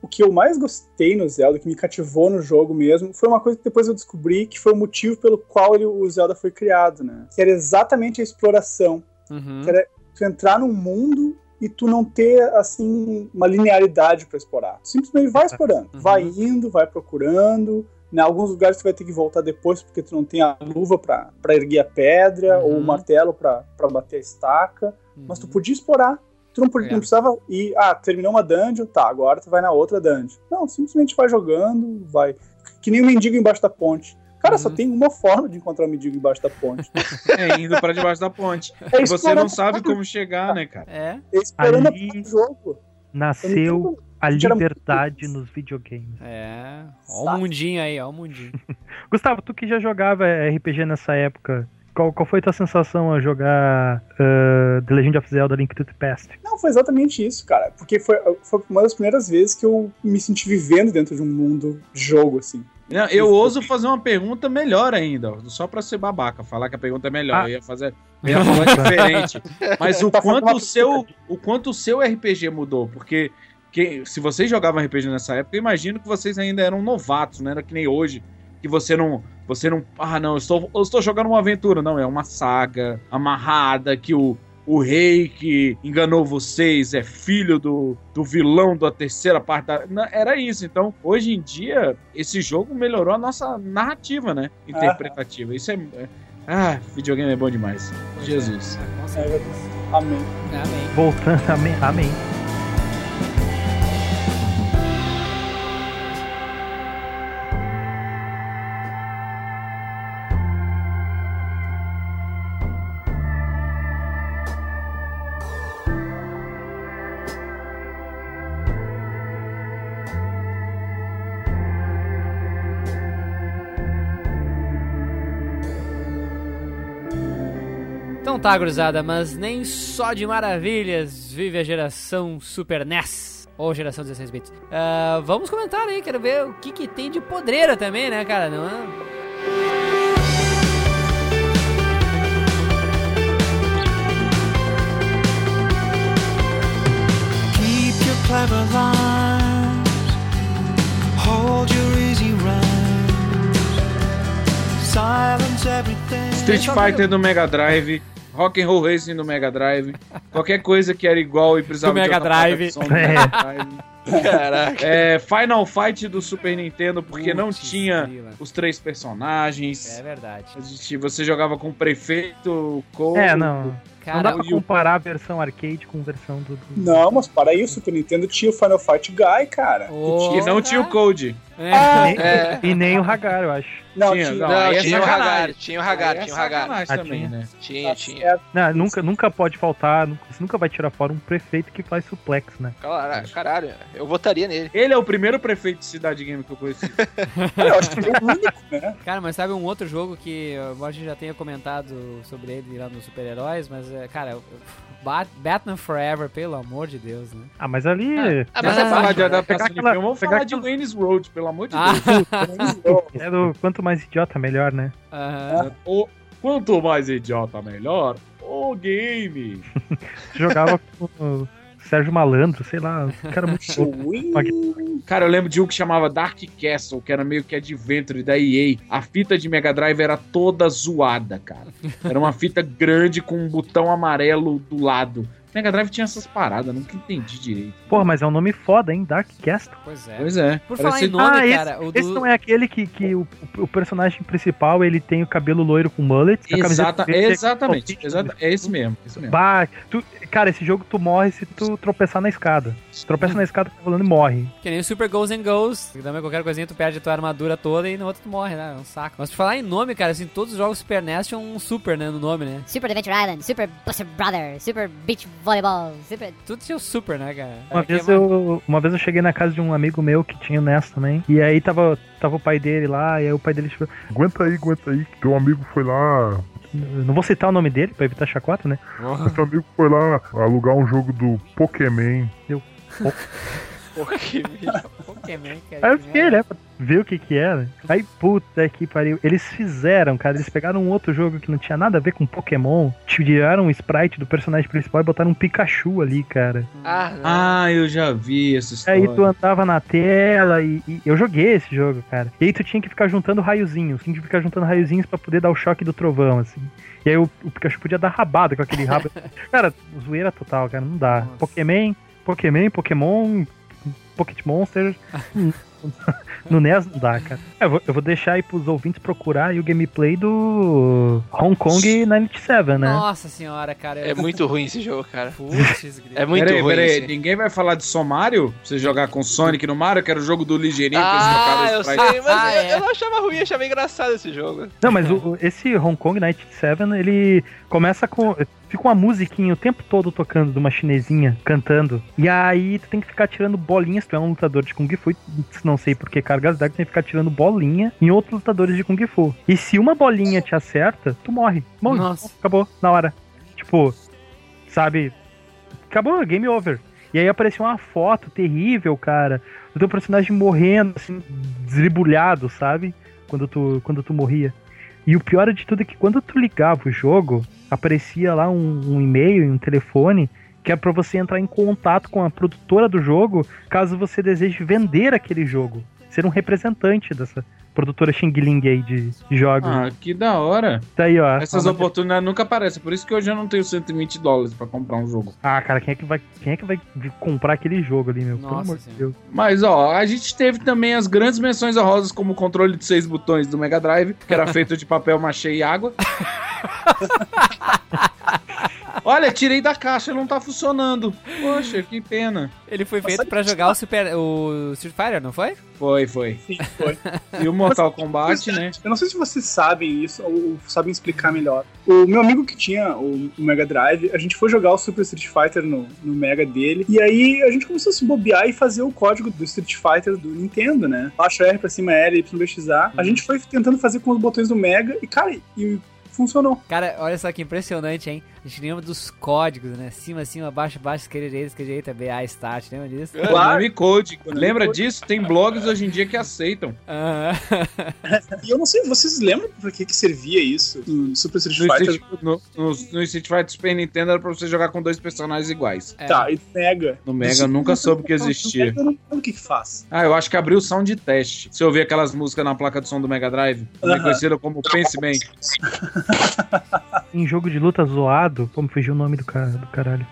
O que eu mais gostei no Zelda, que me cativou no jogo mesmo, foi uma coisa que depois eu descobri que foi o motivo pelo qual ele- o Zelda foi criado, né? Que era exatamente a exploração. Uhum. Que era tu entrar num mundo e tu não ter, assim, uma linearidade pra explorar. Tu simplesmente vai explorando. Vai indo, vai procurando. Em alguns lugares tu vai ter que voltar depois porque tu não tem a luva pra, pra erguer a pedra ou o martelo pra, pra bater a estaca. Mas tu podia explorar. Tu não, podia, É. não precisava ir, ah, terminou uma dungeon, tá, agora tu vai na outra dungeon. Não, simplesmente vai jogando, vai. Que nem o mendigo embaixo da ponte. Cara, só tem uma forma de encontrar o mendigo embaixo da ponte. É, indo pra debaixo da ponte. É E você não sabe como chegar, né, cara? É. É explorando Ali- a jogo. Nasceu a muito liberdade nos videogames. É. Ó o mundinho aí, ó o mundinho. Gustavo, tu que já jogava RPG nessa época, qual, qual foi a tua sensação a jogar uh, The Legend of Zelda Link to the Past? Não, foi exatamente isso, cara. Porque foi, foi uma das primeiras vezes que eu me senti vivendo dentro de um mundo de jogo, assim. Não, Eu ouso fazer uma pergunta melhor ainda, só pra ser babaca, falar que a pergunta é melhor. Ah. Eu ia fazer. Eu ia falar diferente. Mas o Tá fazendo quanto o seu, o quanto o seu RPG mudou, porque que, se vocês jogavam RPG nessa época, eu imagino que vocês ainda eram novatos, não era que nem hoje, que você não, você não, ah, não, eu estou, eu estou jogando uma aventura, não, é uma saga amarrada que o o rei que enganou vocês é filho do, do vilão da terceira parte da... Não, Era isso. Então, hoje em dia, esse jogo melhorou a nossa narrativa, né? Interpretativa. Isso é. é- Ah, videogame é bom demais. Jesus. É, amém. Amém. Voltando, amém. amém. Então tá, gurizada, mas nem só de maravilhas vive a geração Super NES. Ou geração 16 bits. Ah, vamos comentar aí, quero ver o que, que tem de podreira também, né, cara? Não é? Keep your clever lines. Hold your easy rhymes. Silence everything. Street Fighter do Mega Drive. Rock'n'Roll Racing do Mega Drive. Qualquer coisa que era igual e precisava Do Mega Drive. do Mega Drive. Caraca. É, Final Fight do Super Nintendo, porque não Putz, tinha grila. os três personagens. É verdade. Você jogava com o prefeito, o Cole, É, não. Cara, não dá pra comparar a versão arcade com a versão do. do- Não, mas para aí, o Super Nintendo tinha o Final Fight Guy, cara. Ô, E não tinha o Code. É. Nem- É. E nem o Hagar, eu acho. Não, Tinha, tinha. não. Não, é tinha o. Hagar, tinha o Hagar, é tinha o Hagar. Ah, também, tinha. né? Tinha, tinha. É, Não, nunca, nunca pode faltar, nunca- você nunca vai tirar fora um prefeito que faz suplex, né? Caralho, caralho. Eu votaria nele. Ele é o primeiro prefeito de cidade game que eu conheci. Eu acho que é o único, né? Cara, mas sabe um outro jogo que a gente já tenha comentado sobre ele lá nos super-heróis, mas, é, cara, Bat Batman Forever, pelo amor de Deus, né? Ah, mas ali. Ah, mas Vamos é falar fácil, de né? adaptação Pegar de aquela- filme, vamos pegar falar de aquela- Wayne's Road, pelo amor de Ah. Deus. É do quanto mais idiota, melhor, né? O, quanto mais idiota, melhor. O game. Jogava com o Sérgio Malandro, sei lá. O cara muito louco. Cara, eu lembro de um que chamava Dark Castle, que era meio que Adventure da EA. A fita de Mega Drive era toda zoada, cara. Era uma fita grande com um botão amarelo do lado. Mega Drive tinha essas paradas, nunca entendi direito. Porra, mas é um nome foda, hein? Dark Castle. Pois é. Pois é. Por falar Parece- em nome, ah, esse, cara, esse do... não é aquele que, que o, o personagem principal ele tem o cabelo loiro com mullet. Exata- é exatamente. palpite. exata- é esse mesmo. Esse mesmo. Bah, tu- cara, esse jogo tu morre se tu tropeçar na escada. Se tropeça na escada, tá rolando e morre. Que nem o Super Ghosts and que também qualquer coisinha tu perde a tua armadura toda e no outro tu morre, né? É um saco. Mas por falar em nome, cara, assim, todos os jogos Super NES tinham um Super, né, no nome, né? Super Adventure Island, Super Buster Brother, Super Beach Super. Tudo tinha o Super, né, cara? Uma É, que vez, é eu, uma vez eu cheguei na casa de um amigo meu que tinha o NES também. E aí tava, tava o pai dele lá, e aí o pai dele tipo, Aguenta aí, aguenta aí. Teu amigo foi lá. não vou citar o nome dele pra evitar chacota, né? Mas teu amigo foi lá alugar um jogo do Pokémon. Eu. Pokémon, cara. Aí eu que fiquei, né, pra ver o que que era. Aí, puta que pariu. Eles fizeram, cara, eles pegaram um outro jogo que não tinha nada a ver com Pokémon, tiraram o sprite do personagem principal e botaram um Pikachu ali, cara. Ah, não. Ah, eu já vi essa história. Aí tu andava na tela e, e eu joguei esse jogo, cara. E aí tu tinha que ficar juntando raiozinhos, tinha que ficar juntando raiozinhos pra poder dar o choque do trovão, assim. E aí o, o Pikachu podia dar rabada com aquele rabo. cara, zoeira total, cara, não dá. Nossa. Pokémon, Pokémon, Pokémon, Pocket Monster. no NES não dá, cara. É, Eu vou, eu vou deixar aí pros ouvintes procurar aí o gameplay do Hong Kong 97, né? Nossa senhora, cara. É muito ruim esse jogo, cara. Putz. É muito peraí, ruim. peraí, esse. ninguém vai falar de Somário? Pra você jogar com Sonic no Mario, que era o jogo do ligeirinho que eles Ah, trocaram eu sei, mas Ah, eu, é. eu não achava ruim, eu achava engraçado esse jogo. Não, mas o- esse Hong Kong 97, ele começa com. Fica uma musiquinha o tempo todo tocando de uma chinesinha cantando. E aí tu tem que ficar tirando bolinhas. Tu é um lutador de Kung Fu, não sei por que cargas d'água, tu tem que ficar tirando bolinha em outros lutadores de Kung Fu. E se uma bolinha te acerta, tu morre. Morre. Nossa. Acabou, na hora. Tipo, sabe? Acabou, game over. E aí apareceu uma foto terrível, cara, do teu personagem morrendo, assim, desribulhado, sabe? Quando tu, quando tu morria. E o pior de tudo é que quando tu ligava o jogo, aparecia lá um, um e-mail e um telefone que é pra você entrar em contato com a produtora do jogo caso você deseje vender aquele jogo. Ser um representante dessa produtora Xing Ling aí de, de jogos. Ah, que da hora. Tá aí, ó. Essas Ah, oportunidades nunca aparecem, por isso que hoje eu não tenho 120 dólares pra comprar um jogo. Ah, cara, quem é que vai, quem é que vai comprar aquele jogo ali, meu? Pelo Nossa amor de. Deus. Mas, ó, a gente teve também as grandes menções honrosas como o controle de seis botões do Mega Drive, que era feito de papel machê e água. Olha, tirei da caixa, ele não tá funcionando. Poxa, que pena. Ele foi feito pra jogar o Super. O Street Fighter, não foi? Foi, foi. Sim, foi. E o Mortal Kombat, né? Eu não sei se vocês sabem isso ou, sabem explicar melhor. O meu amigo que tinha o, Mega Drive, a gente foi jogar o Super Street Fighter no, no Mega dele. E aí a gente começou a se bobear e fazer o código do Street Fighter do Nintendo, né? Baixa R pra cima L, YBXA. A gente foi tentando fazer com os botões do Mega e, cara, e funcionou. Cara, olha só que impressionante, hein? A gente lembra dos códigos, né? Cima, cima, baixo, baixo, esquerda, direita, esquerda, direita, BA, start, lembra disso? Konami Code. Lembra disso? Tem blogs hoje em dia que aceitam. Aham. E eu não sei, vocês lembram pra que, que servia isso no Super Street Fighter? No, no, no Street Fighter Super Nintendo era pra você jogar com dois personagens iguais. É. Tá, e do Mega. No Mega eu nunca soube que existia. No Mega eu não sei o que que faz. Ah, eu acho que abriu o som de teste. Você ouvir aquelas músicas na placa de som do Mega Drive, também Aham. conhecida como Pense Bem. Em jogo de luta zoado, como fugiu o nome do, cara, do caralho?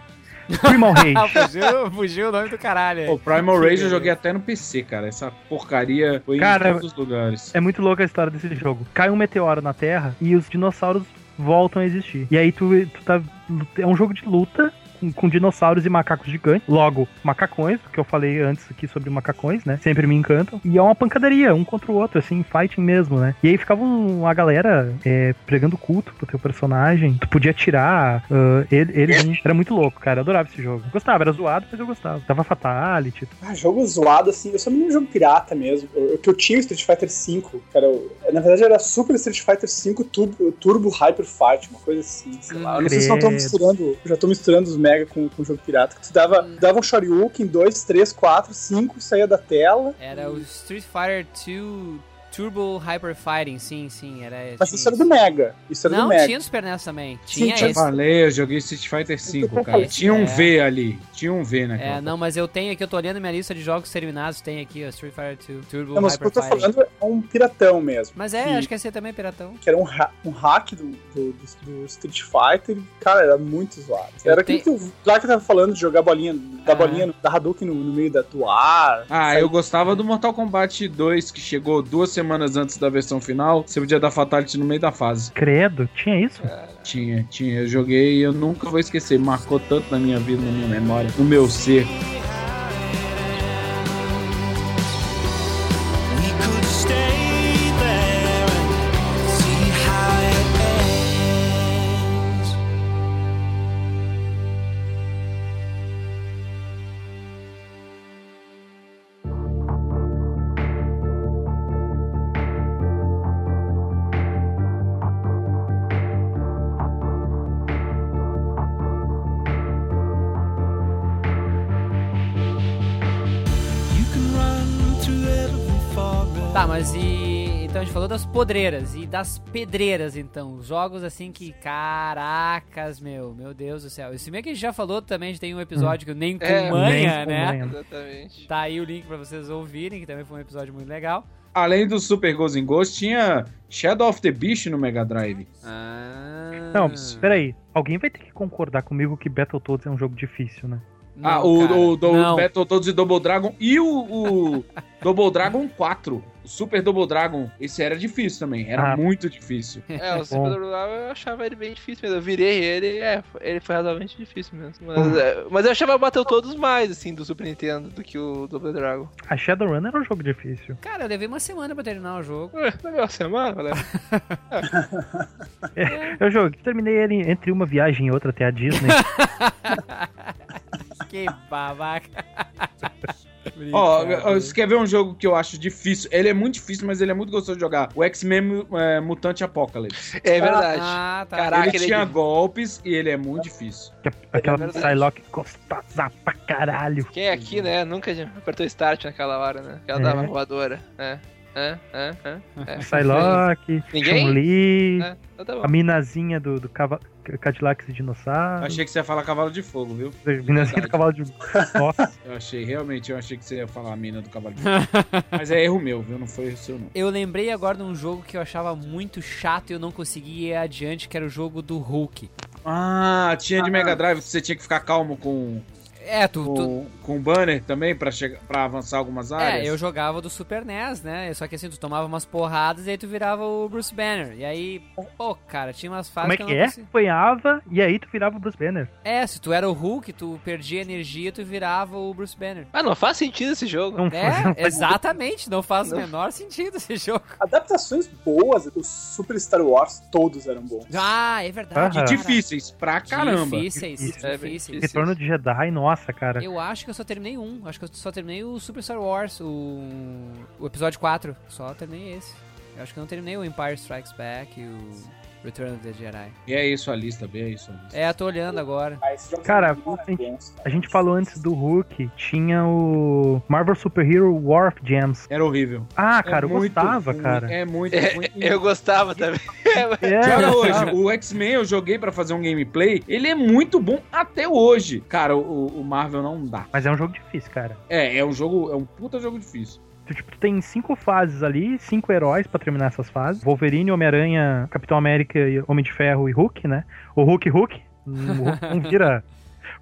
Primal Rage. fugiu, fugiu o nome do caralho. O Primal Rage eu joguei até no PC, cara. Essa porcaria foi Cara, em todos os lugares. É muito louca a história desse jogo. Cai um meteoro na Terra e os dinossauros voltam a existir. E aí tu, tu tá. É um jogo de luta com, com dinossauros e macacos gigantes. Logo, macacões, que eu falei antes aqui sobre macacões, né? Sempre me encantam. E é uma pancadaria, um contra o outro, assim, fighting mesmo, né? E aí ficava um- a galera é, pregando culto pro teu personagem. Tu podia tirar ah, ele, eles. né? Era muito louco, cara. Eu adorava esse jogo. Gostava, era zoado, mas eu gostava. Dava fatality. Ah, jogo zoado, assim, eu só me lembro de jogo pirata mesmo. O que eu tinha o Street Fighter V, era o- na verdade era Super Street Fighter V Turbo, Turbo Hyper Fight, uma coisa assim, sei lá. Eu não sei se eu tô misturando, eu já tô misturando os Mega com, com o jogo pirata. Que tu dava, dava um Shoryuken, 2, 3, 4, 5, saía da tela. Era o Street Fighter 2 Turbo Hyper Fighting, sim, sim. Era, Mas tinha isso era do Mega. Isso era Não, do Mega. tinha Super NES também. Sim, Tinha tinha- esse. Falei, eu joguei Street Fighter V, cara. falei. Tinha um É. V ali. Tinha um V É, naquela. não, mas eu tenho aqui, eu tô olhando minha lista de jogos terminados, tem aqui, ó, Street Fighter 2 Turbo Não, mas o que Hyper eu tô Fighting. falando é um piratão mesmo. Mas é, que, acho que esse aí também é piratão. que era um, ha- um hack do, do, do- do Street Fighter. Cara, era muito zoado. Era aquilo que o Clark tava falando de jogar bolinha, da Ah. bolinha, da Hadouken no, no meio da, do ar. Ah, sair eu gostava do Mortal Kombat 2, que chegou duas semanas antes da versão final. Você podia dar Fatality no meio da fase. Credo, tinha isso? Tinha, tinha. Eu joguei e eu nunca vou esquecer. Marcou tanto na minha vida, na minha memória, no meu ser. Podreiras e das pedreiras, então. Jogos assim que. Caracas, meu. Meu Deus do céu. Esse meio que a gente já falou também, a gente tem um episódio que o Nem com É, Manha, né? Manha. Exatamente. Tá aí o link pra vocês ouvirem, que também foi um episódio muito legal. Além do Super Ghost in Ghost, tinha Shadow of the Beast no Mega Drive. Ah. Não, peraí. Alguém vai ter que concordar comigo que Battletoads é um jogo difícil, né? Não, ah, o, cara, o, do não. Battletoads e Double Dragon. E o, o Double Dragon 4. O Super Double Dragon. Esse era difícil também. Era Ah. muito difícil. É, o Bom. Super Double Dragon eu achava ele bem difícil mesmo. Eu virei ele, é, ele foi razoavelmente difícil mesmo. Mas, é, mas eu achava bateu todos mais, assim, do Super Nintendo do que o Double Dragon. A Shadowrun era um jogo difícil. Cara, eu levei uma semana pra terminar o jogo. Ué, legal, semana, né? Eu joguei, terminei ele entre uma viagem e outra até a Disney. que babaca. Ó, Brincadeira. você quer ver um jogo que eu acho difícil? Ele é muito difícil, mas ele é muito gostoso de jogar. O X-Men é, Mutante Apocalypse. É verdade. Ah, tá. Caraca, ele ele é tinha de- golpes e ele é muito difícil. Que- Aquela verdade. Psylocke gostosa pra caralho. Quem é aqui, né, nunca apertou start naquela hora, né? Ela É. dava voadora. É, é, é, é. é. Psylocke, Ninguém? Chun-Li, É, então tá a minazinha do, do cava- Cadillac e dinossauro. Eu achei que você ia falar Cavalo de Fogo, viu? A minazinha do cavalo de... Nossa, Eu achei, realmente, eu achei que você ia falar a mina do Cavalo de Fogo. mas é erro meu, viu? Não foi o seu, não. Eu lembrei agora de um jogo que eu achava muito chato e eu não conseguia ir adiante, que era o jogo do Hulk. Ah, tinha de Mega Drive, você tinha que ficar calmo com, É, tu. tu- com, com o banner também pra, chegar, pra avançar algumas áreas. É, eu jogava do Super NES, né? Só que assim, tu tomava umas porradas e aí tu virava o Bruce Banner. E aí, pô, cara, tinha umas fases como é que eu que não é? conseguia. Apanhava e aí tu virava o Bruce Banner. É, se tu era o Hulk, tu perdia energia, tu virava o Bruce Banner. Ah, não faz sentido esse jogo. Não É, faz- exatamente, não faz o Não. menor sentido esse jogo. Adaptações boas, os Super Star Wars todos eram bons. Ah, é verdade. Aham. cara. Difíceis pra caramba. Difíceis. É difíceis. difícil. Retorno de Jedi, nossa, cara. Eu acho que eu só terminei um. Acho que eu só terminei o Super Star Wars, o, o episódio 4. Só terminei esse. Eu acho que eu não terminei o Empire Strikes Back e o Return of the Jedi. E é isso a lista, bem é isso a lista. É, eu tô olhando agora. Ah, jogos Cara, muito a gente- falou antes do Hulk, tinha o Marvel Super Hero War of Gems. Era horrível. Ah, cara, é eu muito gostava, ruim, cara. É muito É, ruim. eu gostava também. É, hoje, o X-Men eu joguei pra fazer um gameplay, ele é muito bom até hoje. Cara, o, o Marvel não dá. Mas é um jogo difícil, cara. É, é um jogo, é um puta jogo difícil. Tu, tipo, tu tem cinco fases ali, cinco heróis pra terminar essas fases. Wolverine, Homem-Aranha, Capitão América, Homem de Ferro e Hulk, né? O Hulk Hulk. Um, não vira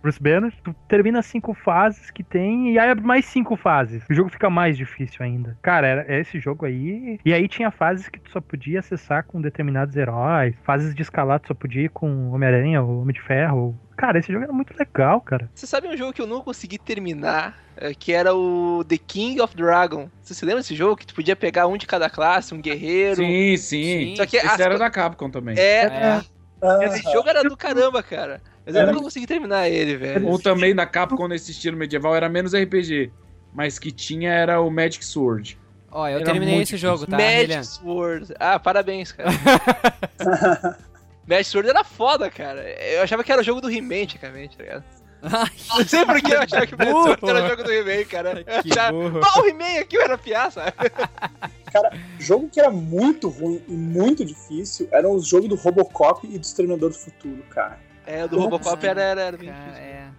Bruce Banner. Tu termina as cinco fases que tem e aí abre mais cinco fases. O jogo fica mais difícil ainda. Cara, era é esse jogo aí. E aí tinha fases que tu só podia acessar com determinados heróis. Fases de escalar tu só podia ir com Homem-Aranha ou Homem de Ferro. Cara, esse jogo era muito legal, cara. Você sabe um jogo que eu não consegui terminar, é, que era o The King of Dragon. Você se lembra desse jogo? Que tu podia pegar um de cada classe, um guerreiro. Sim, sim. Só que Esse as- era da Capcom também. É, Ah, esse jogo era do caramba, cara. Mas eu Era- nunca consegui terminar ele, velho. Ou também da Capcom nesse estilo medieval era menos RPG. Mas que tinha era o Magic Sword. Ó, eu Era terminei esse jogo, tá, Magic William? Sword. Ah, parabéns, cara. Magic Sword era foda, cara. Eu achava que era o jogo do He-Man, antigamente, tá ligado? Não sei por que eu achava que o Magic Sword era o jogo do He-Man, cara. Que achava, burro. "Pô, o He-Man aqui era piá, sabe? Cara, jogo que era muito ruim e muito difícil eram os jogos do Robocop e do Exterminador do Futuro, cara. É, o do Robocop era, era, era bem Cara, difícil. é.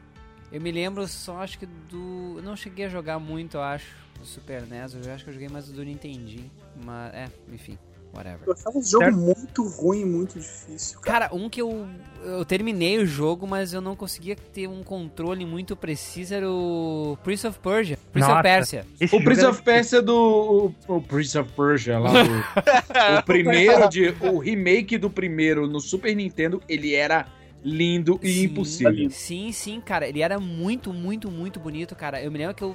Eu me lembro só, acho que do. Eu não cheguei a jogar muito, eu acho, do Super NES. Eu acho que eu joguei mais do Nintendinho. Mas, é, enfim, whatever. Eu achava esse jogo Certo. muito ruim e muito difícil, cara. Cara, um que eu. Eu terminei o jogo, mas eu não conseguia ter um controle muito preciso era o Prince of Persia. Prince Nossa. of Persia. O Prince of Persia do. O, o Prince of Persia lá do. o primeiro de. O remake do primeiro no Super Nintendo, ele era lindo e Sim, impossível. Sim, sim, cara. Ele era muito, muito, muito bonito, cara. Eu me lembro que eu.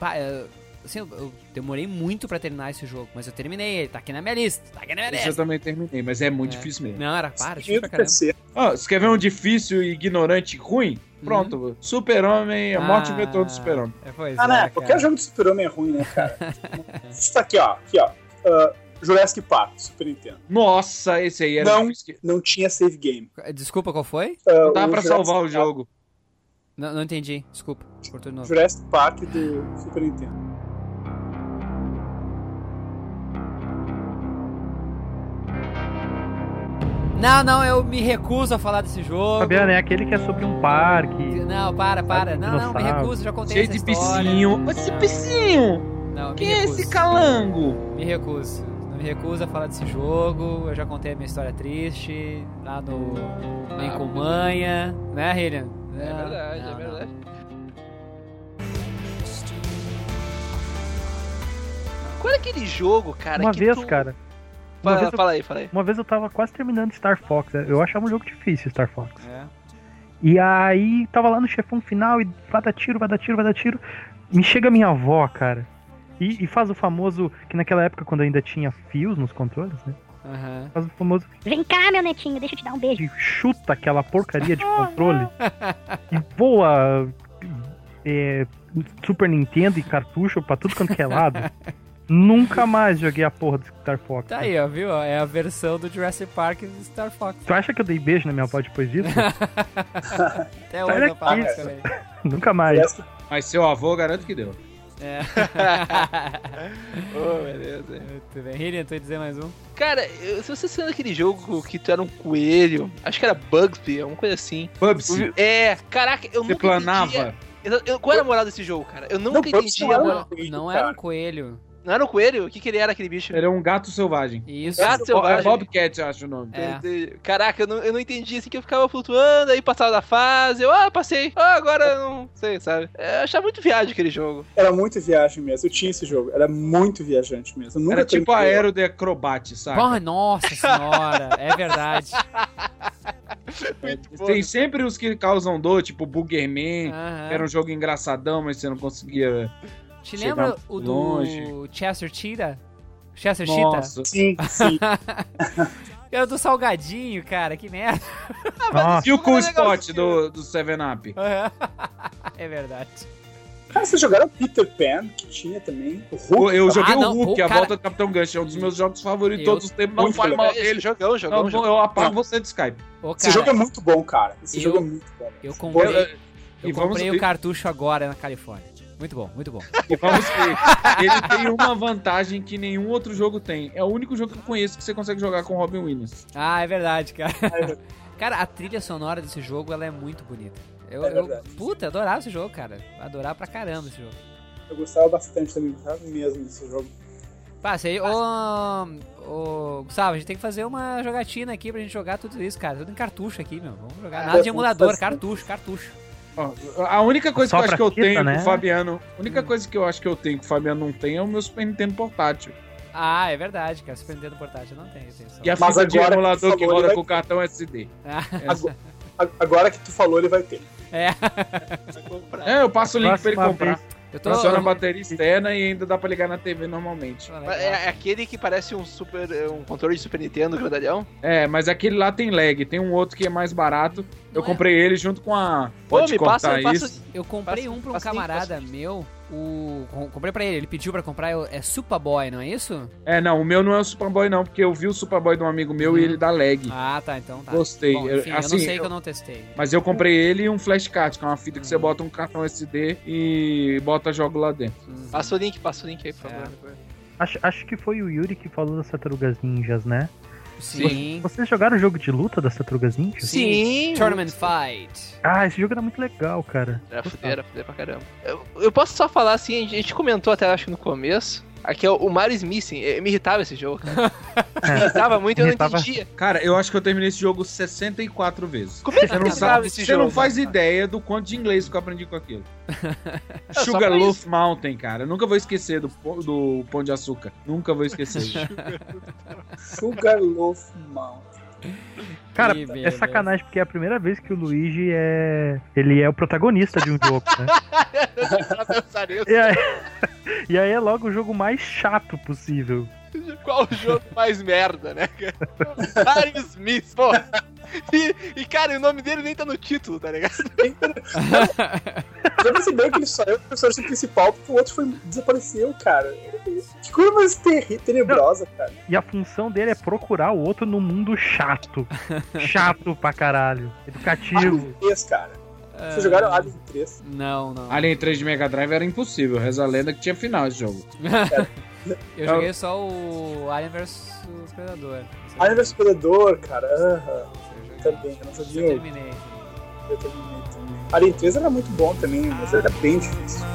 Assim, eu, eu demorei muito pra terminar esse jogo, mas eu terminei ele. Tá aqui na minha lista. Tá aqui na minha Esse eu lista. também terminei, mas é muito É. difícil mesmo. Não, era para, difícil pra caramba. Ó, você quer ver um difícil e ignorante ruim? Pronto, Super-Homem, a morte e o retorno do Super-Homem. É, pois Ah, é, né? cara. Qualquer jogo de Super-Homem é ruim, né, cara? Isso tá aqui, ó. Aqui, ó. Ah, Jurassic Park, Super Nintendo. Nossa, esse aí era Não. difícil. Não tinha save game. Desculpa, qual foi? Ah, Não dá o pra Jurassic salvar o Park- jogo. Não, não entendi. Desculpa. De novo. Jurassic Park do Super Nintendo. Não, não, eu me recuso a falar desse jogo. Fabiano, é aquele que é sobre um parque. Não, para, para. Não, não, me recuso, já contei Cheio essa de história. piscinho. Esse piscinho! Não, me Quem é esse calango? Me recuso. Não me recuso a falar desse jogo. Eu já contei a minha história triste lá no. Nem com manha. Né, Hillian? É Não, verdade, não, é não. verdade. Qual é aquele jogo, cara? Uma que vez, tu... cara. Uma Fala, vez, eu, fala aí, fala aí. uma vez eu tava quase terminando Star Fox. né? Eu achava um jogo difícil, Star Fox. É. E aí tava lá no chefão final e vai dar tiro, vai dar tiro, vai dar tiro. Me chega minha avó, cara. E, e faz o famoso. Que naquela época, quando ainda tinha fios nos controles, né? Aham. Faz o famoso. Vem cá, meu netinho, deixa eu te dar um beijo. E chuta aquela porcaria de controle. e voa. é, Super Nintendo e cartucho pra tudo quanto que é lado. Nunca mais joguei a porra do Star Fox. Tá aí, ó, viu? É a versão do Jurassic Park do Star Fox. Tu acha que eu dei beijo na minha avó depois disso? Até hoje eu também. Nunca mais. Mas seu avô, garanto que deu. É. Oh, beleza. Muito bem. Hillian, tu ia dizer mais um? Cara, eu- se você se lembra daquele jogo que tu era um coelho, acho que era Bugsby, alguma coisa assim. Bubsy, É, caraca, eu você nunca planava. entendia- Eu- eu- qual era a moral desse jogo, cara? Eu nunca Não, entendi não a era moral. Não cara. era um coelho. Não era um coelho? O que, que ele era, aquele bicho? Ele é um gato selvagem. Isso. Gato É selvagem. Bobcat, eu acho o nome. É. Caraca, eu não, eu não entendi assim que eu ficava flutuando, aí passava da fase, eu, ah, passei, ah, agora eu não sei, sabe? Eu achava muito viagem aquele jogo. Era muito viagem mesmo. Eu tinha esse jogo. Era muito viajante mesmo. Eu nunca Era tipo aero de acrobate, sabe? Oh, nossa senhora, é verdade. Tem sempre os que causam dor, tipo Boogerman, que era um jogo engraçadão, mas você não conseguia. Te chegar lembra o do longe. Chester Cheetah? Chester Cheetah? Nossa. Sim, sim. Era do Salgadinho, cara, que merda. Nossa, E o Cool Spot do, do 7-Up? É verdade. Cara, vocês jogaram Peter Pan, que tinha também. O Hulk. Eu joguei Ah, o não, Hulk, pô, a cara. volta do Capitão Gancho. É um dos meus jogos favoritos de Eu- todos os tempos. Não Muito fale mal Esse dele. jogão, jogão, Não, jogão. eu apago Não. você do Skype. Ô, Esse cara, jogo é muito bom, cara. Esse eu- jogo é muito bom. eu Eu- comprei, eu- eu vamos, comprei o cartucho agora na Califórnia. Muito bom, muito bom. e vamos ver. Ele tem uma vantagem que nenhum outro jogo tem. É o único jogo que eu conheço que você consegue jogar com Robin Williams. Ah, é verdade, cara. É Cara, a trilha sonora desse jogo, ela é muito bonita. Eu, É eu- puta, adorava esse jogo, cara. Adorar pra caramba esse jogo. Eu gostava bastante também. Gostava mesmo desse jogo. Pá, sei, ô, ô, Gustavo, a gente tem que fazer uma jogatina aqui pra gente jogar tudo isso, cara. Tudo em cartucho aqui, meu. Vamos jogar. Nada de emulador, cartucho, cartucho. A única coisa Só que eu acho que eu fita, tenho né? que o Fabiano. A única coisa que eu acho que eu tenho que o Fabiano não tem é o meu Super Nintendo portátil. Ah, é verdade, cara. Super Nintendo portátil eu não tenho só. E a Mas fita de agora que emulador tu que roda ele com o cartão SD. Ah, Agora que tu falou, ele vai ter. é. É, eu passo o link pra ele Próxima comprar. vez. Eu tô. Funciona a bateria externa e ainda dá pra ligar na TV normalmente. É, é aquele que parece um super. um controle de Super Nintendo grandalhão. É, mas aquele lá tem lag. Tem um outro que é mais barato. Eu Não é? comprei ele junto com a. Pô, Pode me cortar passa, isso. passa. Eu comprei Passa- um pra um camarada meu. O. com- Comprei pra ele, ele pediu pra comprar. eu- É Superboy, não é isso? É, não, o meu não é o Superboy, não, porque eu vi o Superboy de um amigo meu e ele dá lag. Ah, tá, então tá. Gostei. Bom, Eu- enfim, eu, assim, não sei que eu- eu não testei. Mas eu comprei ele e um flashcard, que é uma fita que Uhum. você bota um cartão SD e bota jogo lá dentro. Passa o link, passa o link aí, por É. favor. Acho, acho que foi o Yuri que falou das Tartarugas Ninjas, né? Sim. Vocês jogaram o jogo de luta das Tartarugas Ninjas? Sim. Tournament Fight. Ah, esse jogo era muito legal, cara. Era fuder, era fuder pra caramba. Eu, eu posso só falar assim, a gente comentou até acho que no começo. Aqui é o, Mario Missing. Eh, Me irritava esse jogo, cara. Me irritava muito e eu não Irritava. entendia. Cara, eu acho que eu terminei esse jogo 64 vezes. Como é que Você não, terminava sabe, esse você jogo? não faz ideia do quanto de inglês que eu aprendi com aquilo. Sugarloaf Mountain, cara. Eu nunca vou esquecer do, pão- do Pão de Açúcar. Nunca vou esquecer. Sugarloaf Mountain. Cara, Que é sacanagem porque é a primeira vez que o Luigi é. Ele é o protagonista de um jogo, né? Pra pensar nisso. E aí, e aí é logo o jogo mais chato possível. Qual o jogo mais merda, né, cara? Mario Smith, pô. E, e, cara, o nome dele nem tá no título, tá ligado? Já percebeu que ele só é o personagem principal porque o outro foi, desapareceu, cara. Que coisa mais terri- tenebrosa, cara. E a função dele é procurar o outro no mundo chato. Chato pra caralho. Educativo. Alien 3, cara. Vocês jogaram Alien 3? Não, não. Alien 3 de Mega Drive era impossível. Reza a lenda que tinha final esse jogo. Eu joguei só o Alien vs Predador. Alien vs Predador, cara. Aham. Também, eu não Eu sabia. terminei. Eu terminei também. Alien 3 era muito bom também, mas era bem difícil.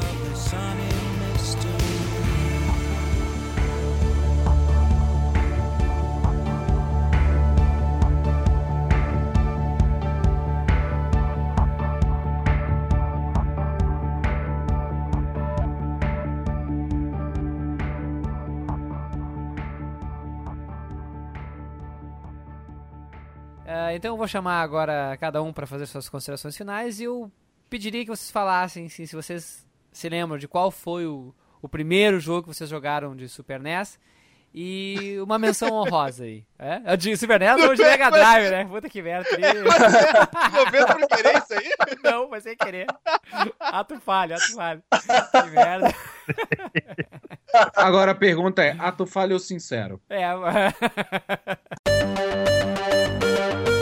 Então eu vou chamar agora cada um para fazer suas considerações finais e eu pediria que vocês falassem assim, se vocês se lembram de qual foi o, o primeiro jogo que vocês jogaram de Super NES e uma menção honrosa aí. É? De Super NES ou de Mega Drive, né? Puta que merda. Governo por querer isso aí? Não, foi sem querer. Ato falho, ato falho. Que merda. Agora a pergunta é: ato falho ou sincero? É,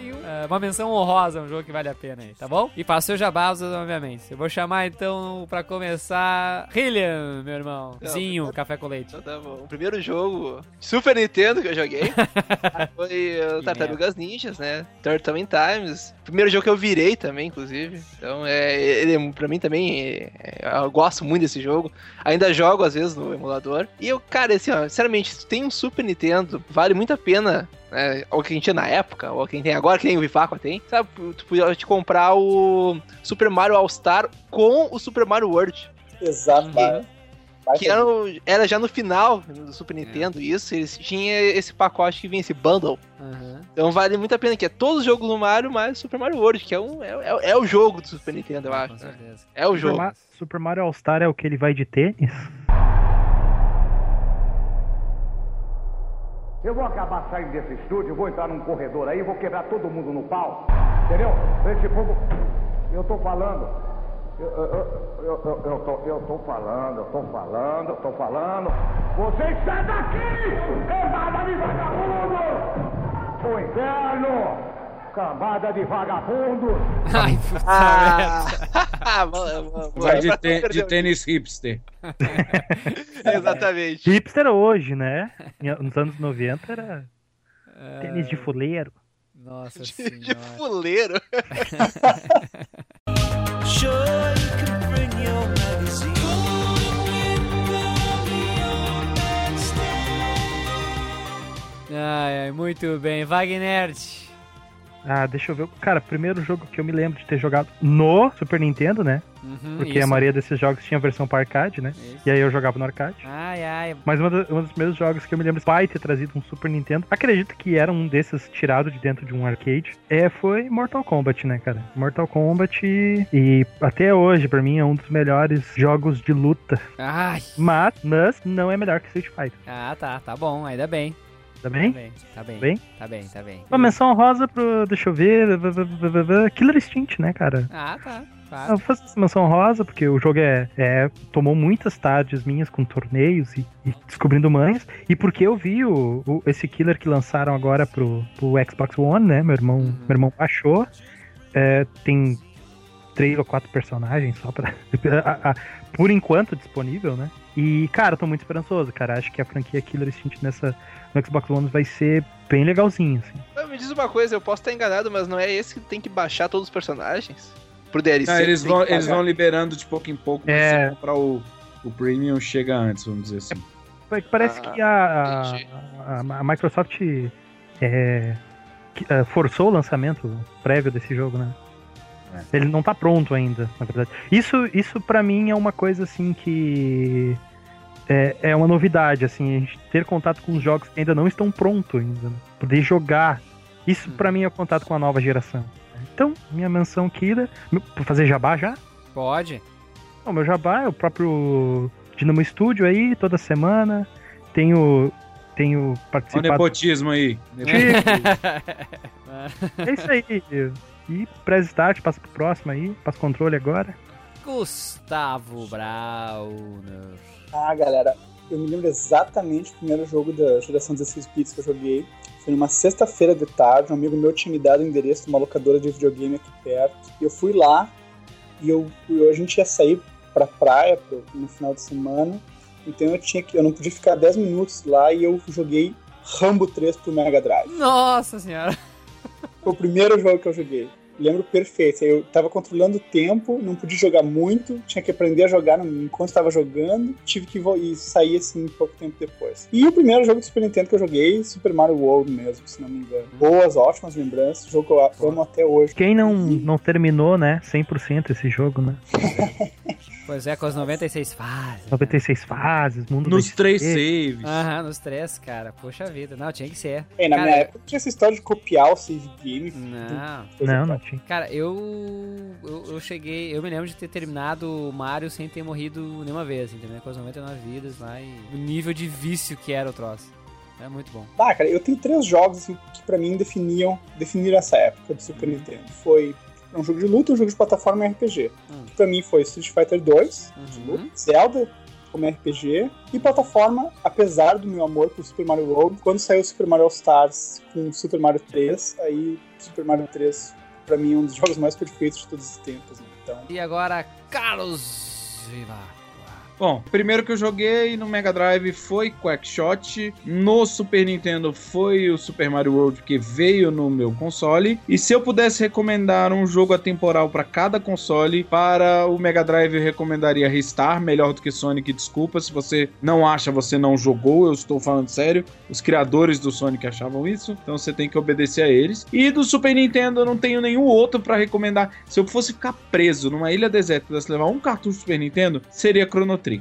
e uh, uma menção honrosa, um jogo que vale a pena aí, tá bom? E passou jabá, obviamente. Eu vou chamar então, pra começar, Hillian, meu irmão. Não, Zinho, não. café com leite. Então tá bom. O primeiro jogo Super Nintendo que eu joguei foi uh, Tartarugas Ninjas, né? Turtle in Times. Primeiro jogo que eu virei também, inclusive. Então, é, ele, pra mim também, é, é, eu gosto muito desse jogo. Ainda jogo às vezes no emulador. E eu, cara, assim, ó, sinceramente, se tem um Super Nintendo, vale muito a pena. Né, ou quem tinha na época, ou quem tem agora, que nem o Vivaco tem, sabe? Tu podia te comprar o Super Mario All-Star com o Super Mario World. Exato. Que era, era já no final do Super Nintendo, isso, eles tinham esse pacote que vinha, esse bundle. Aham. Então vale muito a pena, que é todos os jogos do Mario mais o Super Mario World, que é, um, é, é- é o jogo do Super Nintendo, eu acho. Com né? certeza. É o Super, jogo. Ma- Super Mario All-Star é o que ele vai de tênis? Eu vou acabar saindo desse estúdio, vou entrar num corredor aí, vou quebrar todo mundo no pau. Entendeu? Esse povo. Eu tô falando. Eu, eu, eu, eu, eu, tô, eu tô falando, eu tô falando, eu tô falando. Vocês saem daqui! Cambada de vagabundo! O inferno! Cambada de vagabundo! Ai, puta Ah, Vai de, não de tênis hipster. Exatamente. Hipster hoje, né? Nos anos 90 era tênis de fuleiro. Nossa De, senhora. de fuleiro. Ai, ai, muito bem. Wagner. Ah, deixa eu ver. Cara, primeiro jogo que eu me lembro de ter jogado no Super Nintendo, né? Uhum, Porque isso. a maioria desses jogos tinha versão para arcade, né? E aí eu jogava no arcade. Ai, ai. Mas uma da- um dos primeiros jogos que eu me lembro de pai ter trazido um Super Nintendo, acredito que era um desses tirado de dentro de um arcade, é, foi Mortal Kombat, né, cara? Mortal Kombat e até hoje, pra mim, é um dos melhores jogos de luta. Ai. Mas, mas não é melhor que Street Fighter. Ah, tá, tá bom, ainda bem. Tá bem? Tá bem, tá bem. Tá bem, tá bem. Uma menção rosa pro, deixa eu ver, Killer Instinct, né, cara? Ah, tá. Eu Claro. vou fazer essa menção rosa, porque o jogo é, é- tomou muitas tardes minhas com torneios e, e descobrindo manhas. E porque eu vi o, o- esse killer que lançaram agora pro, pro Xbox One, né? Meu irmão, meu irmão baixou. É, tem três ou quatro personagens só pra. a- a- por enquanto disponível, né? E, cara, tô muito esperançoso, cara. Acho que a franquia Killer Instinct nessa, no Xbox One vai ser bem legalzinho, assim. Ah, Me diz uma coisa, eu posso estar enganado, mas não é esse que tem que baixar todos os personagens? Pro DLC. Ah, eles, vão, eles vão liberando de pouco em pouco, É. se comprar o, o Premium chega antes, vamos dizer assim. Pa- Parece Ah, que a, a, a Microsoft é, é, forçou o lançamento prévio desse jogo, né? Ele não tá pronto ainda, na verdade. Isso, isso para mim é uma coisa assim que é, é uma novidade, assim, a gente ter contato com os jogos que ainda não estão prontos ainda, né? poder jogar. Isso pra mim é contato com a nova geração. Então, minha menção meu- pra fazer jabá já? Pode. O meu jabá é o próprio Dinamo Studio aí, toda semana. Tenho, tenho Olha o participado. nepotismo aí. É isso aí. E press start, passa pro próximo aí, passa controle agora. Gustavo Brauner. Ah, galera, eu me lembro exatamente do primeiro jogo da geração 16 bits que eu joguei. Foi numa sexta-feira de tarde, um amigo meu tinha me dado o endereço de uma locadora de videogame aqui perto. E eu fui lá e eu, eu- a gente ia sair pra praia pro, no final de semana. Então eu tinha que. Eu não podia ficar 10 minutos lá e eu joguei Rambo 3 pro Mega Drive. Nossa senhora. Foi o primeiro jogo que eu joguei. Lembro perfeito. Eu tava controlando o tempo, não podia jogar muito, tinha que aprender a jogar enquanto estava jogando, tive que e sair assim pouco tempo depois. E o primeiro jogo do Super Nintendo que eu joguei, Super Mario World mesmo, se não me engano. Boas, ótimas lembranças, jogo que eu amo até hoje. Quem não, não terminou, né, 100% esse jogo, né? Pois é, com as 96 fases. 96 fases, mundo Nos três saves. Aham, nos três, cara. Poxa vida. Não, tinha que ser. É, na Cara, minha época tinha essa história de copiar o save game. Não. Não, não tinha. Cara, eu, eu eu cheguei, eu me lembro de ter terminado o Mario sem ter morrido nenhuma vez, entendeu? Com as 99 vidas lá e o nível de vício que era o troço. É muito bom. Ah, cara, eu tenho três jogos assim, que pra mim definiam, definiram essa época do Super Nintendo. Foi um jogo de luta, um jogo de plataforma e RPG. Hum. Que pra mim foi Street Fighter 2, de Uhum. Zelda como RPG e plataforma, apesar do meu amor por Super Mario World, quando saiu Super Mario All Stars com Super Mario 3, aí Super Mario 3 pra mim é um dos jogos mais perfeitos de todos os tempos, né? Então, E agora, Carlos Viva. Bom, primeiro que eu joguei no Mega Drive foi Quackshot, no Super Nintendo foi o Super Mario World que veio no meu console, e se eu pudesse recomendar um jogo atemporal para cada console, para o Mega Drive eu recomendaria Ristar, melhor do que Sonic, desculpa, se você não acha, você não jogou, eu estou falando sério, os criadores do Sonic achavam isso, então você tem que obedecer a eles. E do Super Nintendo eu não tenho nenhum outro para recomendar. Se eu fosse ficar preso numa ilha deserta e levar um cartucho do Super Nintendo, seria Chrono Trigger.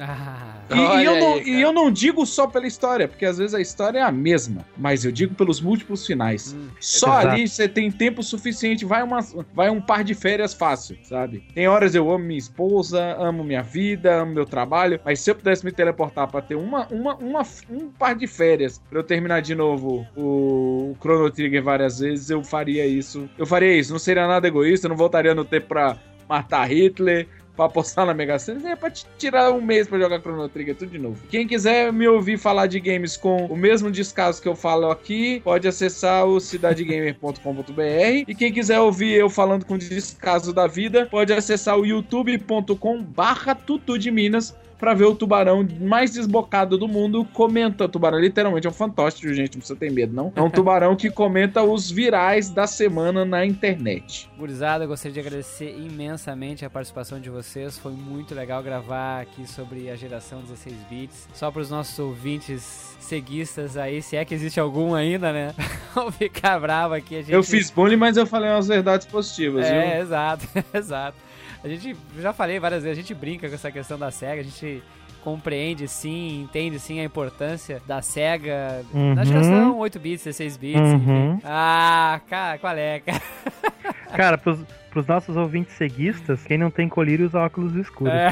Ah, E, e eu não, aí, e eu não digo só pela história, porque às vezes a história é a mesma, mas eu digo pelos múltiplos finais. Só Exato. ali você tem tempo suficiente, vai, uma, vai um par de férias fácil, sabe? Tem horas eu amo minha esposa, amo minha vida, amo meu trabalho, mas se eu pudesse me teleportar pra ter uma, uma, uma, um par de férias pra eu terminar de novo o, o Chrono Trigger várias vezes, eu faria isso. Eu faria isso, não seria nada egoísta, não voltaria no tempo pra matar Hitler, pra apostar na Mega Sena, é pra tirar um mês pra jogar Chrono Trigger tudo de novo. Quem quiser me ouvir falar de games com o mesmo descaso que eu falo aqui, pode acessar o cidadegamer.com.br e quem quiser ouvir eu falando com descaso da vida, pode acessar o youtube.com barra tutu de Minas pra ver o tubarão mais desbocado do mundo comenta. O tubarão literalmente é um fantástico, gente, não precisa ter medo, não. É um tubarão que comenta os virais da semana na internet. Gurizada, gostaria de agradecer imensamente a participação de vocês. Foi muito legal gravar aqui sobre a geração 16 bits. Só para os nossos ouvintes ceguistas aí, se é que existe algum ainda, né? Vão ficar bravo aqui. Gente... Eu fiz bullying, mas eu falei umas verdades positivas, É, viu? exato, exato. A gente, já falei várias vezes, a gente brinca com essa questão da SEGA, a gente compreende sim, entende sim a importância da SEGA Uhum. na geração 8 bits, 16 bits, Uhum. Ah, cara, qual é, cara? Cara, pros, pros nossos ouvintes ceguistas, quem não tem colírio usa óculos escuros. É.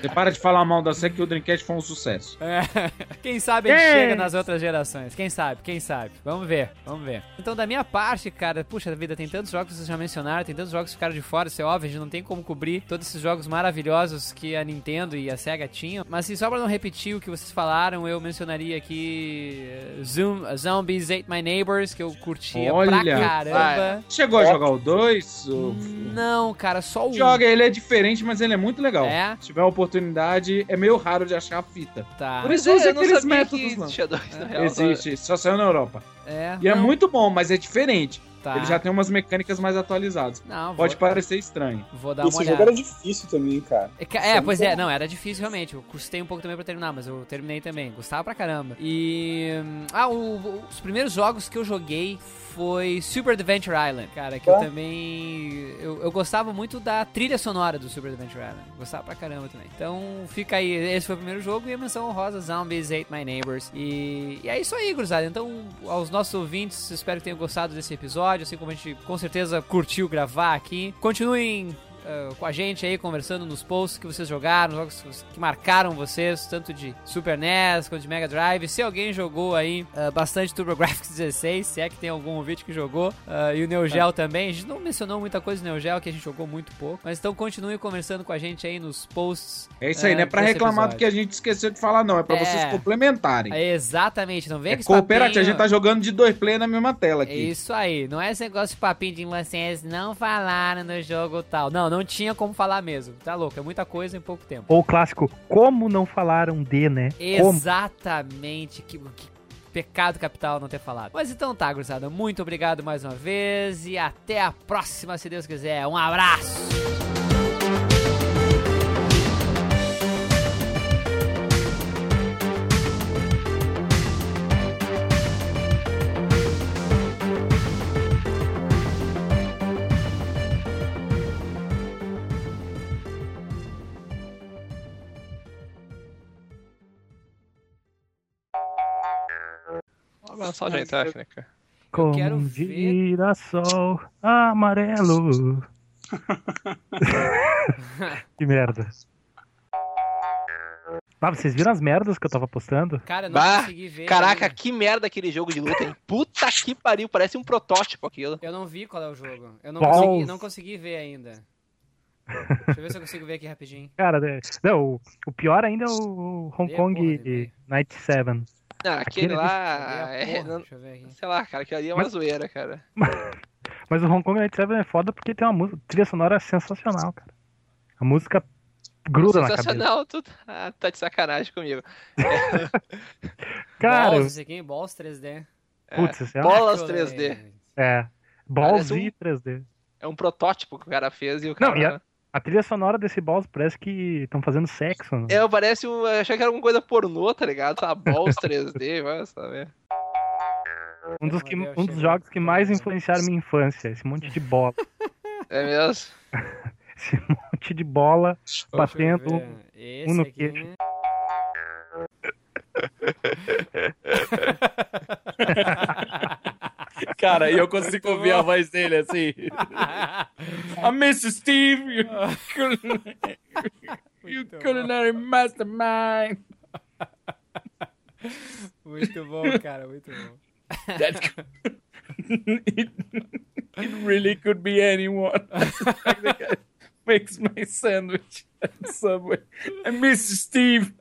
Você para de falar mal da SEGA que o Dreamcast foi um sucesso. É. Quem sabe a gente É. chega nas outras gerações. Quem sabe, quem sabe. Vamos ver, vamos ver. Então, da minha parte, cara, puxa vida, tem tantos jogos que vocês já mencionaram, tem tantos jogos que ficaram de fora, isso é óbvio, a gente não tem como cobrir todos esses jogos maravilhosos que a Nintendo e a Sega tinham. Mas, assim, só pra não repetir o que vocês falaram, eu mencionaria aqui eh, Zoom, Zombies Ate My Neighbors, que eu curtia pra caramba. Chegou a jogar o 2? Não, cara, só o Joga, ele é diferente, mas ele é muito legal. É? Se tiver oportunidade, é meio raro de achar a fita. Tá. Por isso é, usa aqueles métodos existia dois, na real. Existe, só saiu na Europa. É, E é não. muito bom, mas é diferente. Tá. Ele já tem umas mecânicas mais atualizadas. Não, Pode vou- parecer estranho. Vou dar uma Esse olhada. jogo era difícil também, cara. É, É, pois é, não, era difícil realmente. Eu custei um pouco também pra terminar, mas eu terminei também. Gostava pra caramba. E. hum, Ah, o- os primeiros jogos que eu joguei foi Super Adventure Island, cara, que eu Tá. também. Eu, eu gostava muito da trilha sonora do Super Adventure Island. Gostava pra caramba também. Então fica aí. Esse foi o primeiro jogo e a menção honrosa Zombies Ate My Neighbors. E, e é isso aí, gurizada. Então, aos nossos ouvintes, espero que tenham gostado desse episódio. Assim como a gente com certeza curtiu gravar aqui. Continuem uh, com a gente aí, conversando nos posts que vocês jogaram, jogos que marcaram vocês, tanto de Super NES quanto de Mega Drive. Se alguém jogou aí uh, bastante TurboGrafx 16, se é que tem algum ouvinte que jogou, uh, e o Neo Geo também. A gente não mencionou muita coisa do Neo Geo, que a gente jogou muito pouco, mas então continue conversando com a gente aí nos posts. É isso aí, não é pra reclamar do episódio. que a gente esqueceu de falar, não. É pra É. vocês complementarem. É, exatamente, não vem É com cooperativo, a gente tá jogando de dois play na mesma tela É aqui. isso aí, não é esse negócio de papinho de vocês não falaram no jogo tal. Não, não tinha como falar mesmo. Tá louco, é muita coisa em pouco tempo. Ou o clássico, como não falaram de, né? Exatamente, que, que pecado capital não ter falado. Mas então tá, gurizada, muito obrigado mais uma vez e até a próxima, se Deus quiser. Um abraço! Lançar o jeito técnica. Como quero um ver- girassol amarelo. que merda. Ah, vocês viram as merdas que eu tava postando? Cara, eu não Bah, consegui ver. caraca, ainda. que merda aquele jogo de luta, hein? Puta que pariu, parece um protótipo aquilo. Eu não vi qual é o jogo. Eu não, Balls. consegui, não consegui ver ainda. Deixa eu ver se eu consigo ver aqui rapidinho. Cara, é- não, o, pior ainda é o Hong a Kong porra? Night 7. Não, aquele Aquele lá. Cadê a É, porra? não- Deixa eu ver aqui. sei lá, cara, aquilo ali é uma Mas- zoeira, cara. Mas o Hong Kong Night 7 é foda porque tem uma música, trilha sonora sensacional, cara. A música gruda na cabeça. Sensacional, tu ah, tá de sacanagem comigo. Cara, Balls, esse aqui, Balls 3D. putz, esse é, Bolas Chocolate. 3D. é Balls Parece um- e 3D. É um protótipo que o cara fez e o Não, cara. e a, a trilha sonora desse Balls parece que estão fazendo sexo. né? É, parece um. Achei que era alguma coisa pornô, tá ligado? Tá, Balls 3D, vai saber. Um dos, que, um dos jogos que mais influenciaram minha infância. Esse monte de bola. É mesmo? Esse monte de bola batendo Deixa eu um, um no aqui. queixo. Cara, e eu consigo ouvir a voz dele assim. I miss Steve. You, culinary- mastermind. Muito bom, cara, muito bom. That could- it, it really could be anyone. Makes my sandwich at Subway. I miss Steve.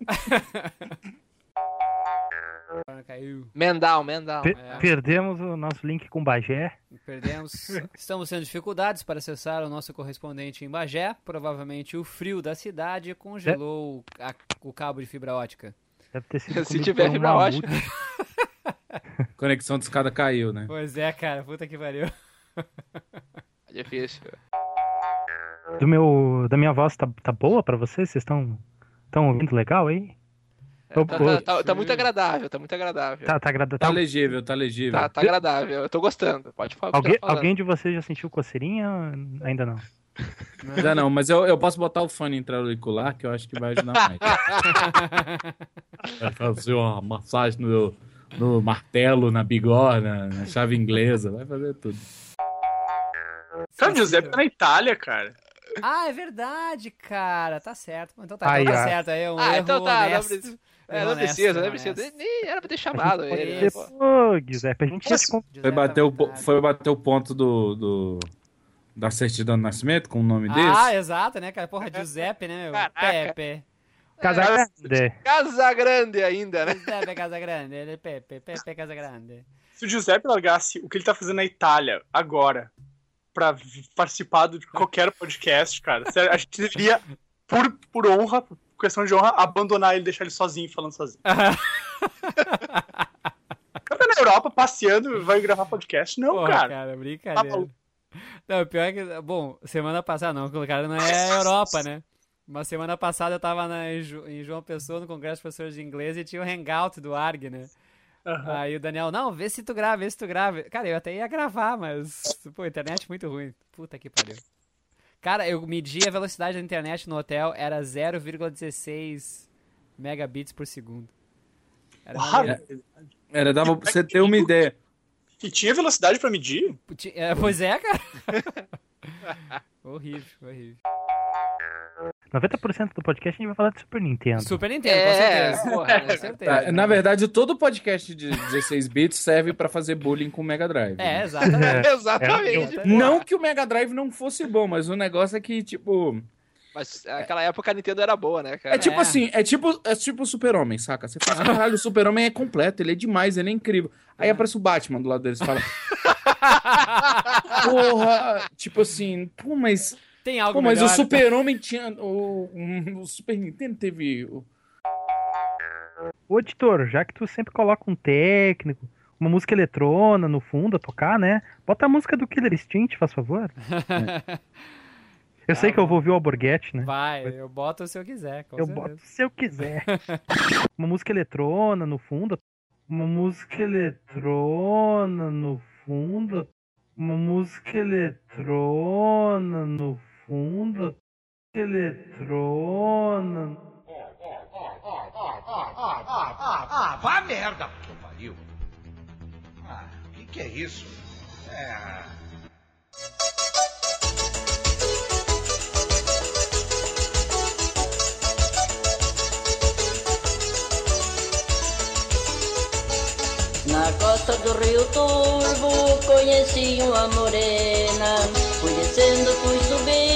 Caiu. Mendal, Mendal. Pe- É. Perdemos o nosso link com o Bagé. Perdemos. Estamos tendo dificuldades para acessar o nosso correspondente em Bagé. Provavelmente o frio da cidade congelou a- o cabo de fibra ótica. Deve ter sido Se tiver fibra ótica. Conexão de escada caiu, né? Pois é, cara, puta que pariu. É difícil. Do meu, da minha voz tá, tá boa pra vocês? Vocês estão estão ouvindo legal aí? Ô, Tá, tá- tá- tá muito agradável, tá muito agradável. Tá, tá agradável. Tá legível, tá legível. Tá, tá agradável. Eu tô gostando. Pode falar. Alguém, falar. alguém de vocês já sentiu coceirinha? Ainda não. Ainda não, mas eu, eu posso botar o fone intrauricular que eu acho que vai ajudar mais. Vai fazer uma massagem no, no martelo, na bigorna, na chave inglesa, vai fazer tudo. Cara, o Giuseppe tá na Itália, cara. Ah, é verdade, cara. Tá certo. Então tá, Aí, então tá certo. Aí é um Ah, erro então tá, não honesto. É, não precisa, não precisa. Nem era pra ter chamado ele. né, pô. Giuseppe, a gente con- Foi bater, o, po- foi bater o ponto do, do- da certidão de nascimento com o nome desse? Ah, exato, né, cara? Porra, Giuseppe, né, meu? Caraca. Pepe. Casagrande. Casa Grande ainda, né? Giuseppe Casagrande, ele é Pepe, Pepe Casagrande. Se o Giuseppe largasse o que ele tá fazendo na Itália agora pra participar de qualquer podcast, cara, a gente deveria, por, por honra, questão de honra, abandonar ele, deixar ele sozinho falando sozinho. Cara tá na Europa passeando vai gravar podcast? Não, Porra, cara. cara, Tá brincadeira. maluco. Não, pior é que, bom, semana passada não, o cara não é Europa, né? Mas semana passada eu tava na, em, João Pessoa, no Congresso de Professores de Inglês, e tinha o Hangout do ARG, né? Aham. Aí o Daniel, não, vê se tu grava, vê se tu grava. Cara, eu até ia gravar, mas, pô, internet muito ruim. Puta que pariu. Cara, eu medi a velocidade da internet no hotel, era 0,16 megabits por segundo. Era Uau, meio- Era, dava pra você ter uma ideia. E tinha velocidade pra medir? É, pois é, cara. horrível, horrível. 90% do podcast a gente vai falar de Super Nintendo. Super Nintendo, com É, certeza. porra, com certeza. Tá, na verdade, todo podcast de 16 bits serve pra fazer bullying com o Mega Drive. É, né? exatamente. Exatamente. Não que o Mega Drive não fosse bom, mas o negócio é que, tipo. Mas naquela época a Nintendo era boa, né, cara? É tipo assim, é tipo, é tipo o Super-Homem, saca? Você fala, caralho, o Super-Homem é completo, ele é demais, ele é incrível. Aí aparece o Batman do lado deles e fala. Porra, tipo assim, pô, mas. Tem algo Pô, mas melhor. o Super-Homem tinha. O, o Super Nintendo teve. o- Ô, editor, já que tu sempre coloca um técnico, uma música eletrônica no fundo a tocar, né? Bota a música do Killer Instinct, faz favor. Eu sei que eu vou ouvir o Alborguete, né? Vai, eu boto se eu quiser. com Eu certeza. boto se eu quiser. Uma música eletrônica no fundo. Uma música eletrônica no fundo. Uma música eletrônica no fundo. Eletrônica. Ah, vá merda, que pariu. Ah, que que é isso? É. Na costa do Rio Turvo conheci uma morena Fui descendo, fui subindo,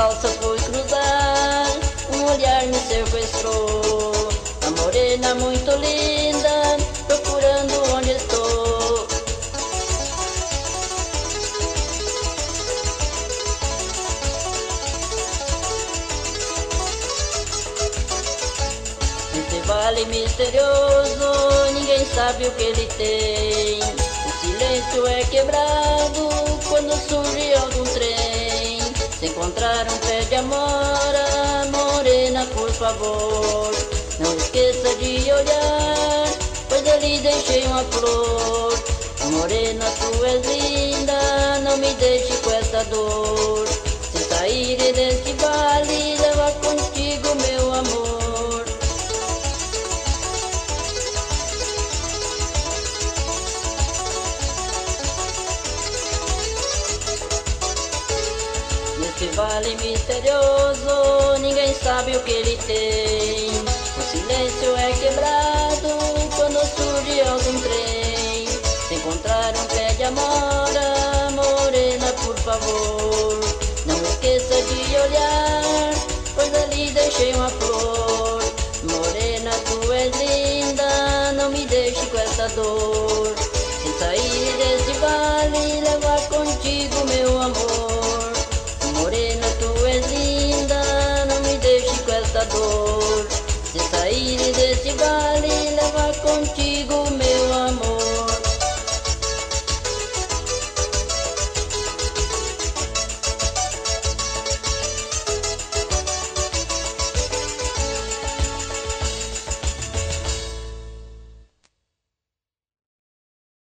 Quando a balsa foi cruzar, um olhar me sequestrou A morena muito linda, procurando onde estou Esse vale misterioso, ninguém sabe o que ele tem. O silêncio é quebrado quando surge algum. Se encontrar um pé de amora, morena, por favor, não esqueça de olhar, pois ali deixei uma flor. Morena, tu és linda, não me deixe com essa dor. Vale misterioso, ninguém sabe o que ele tem. O silêncio é quebrado quando surge algum trem. Se encontrar um pé de amora, morena, por favor, não esqueça de olhar, pois ali deixei uma flor. Morena, tu és linda, não me deixe com essa dor. Contigo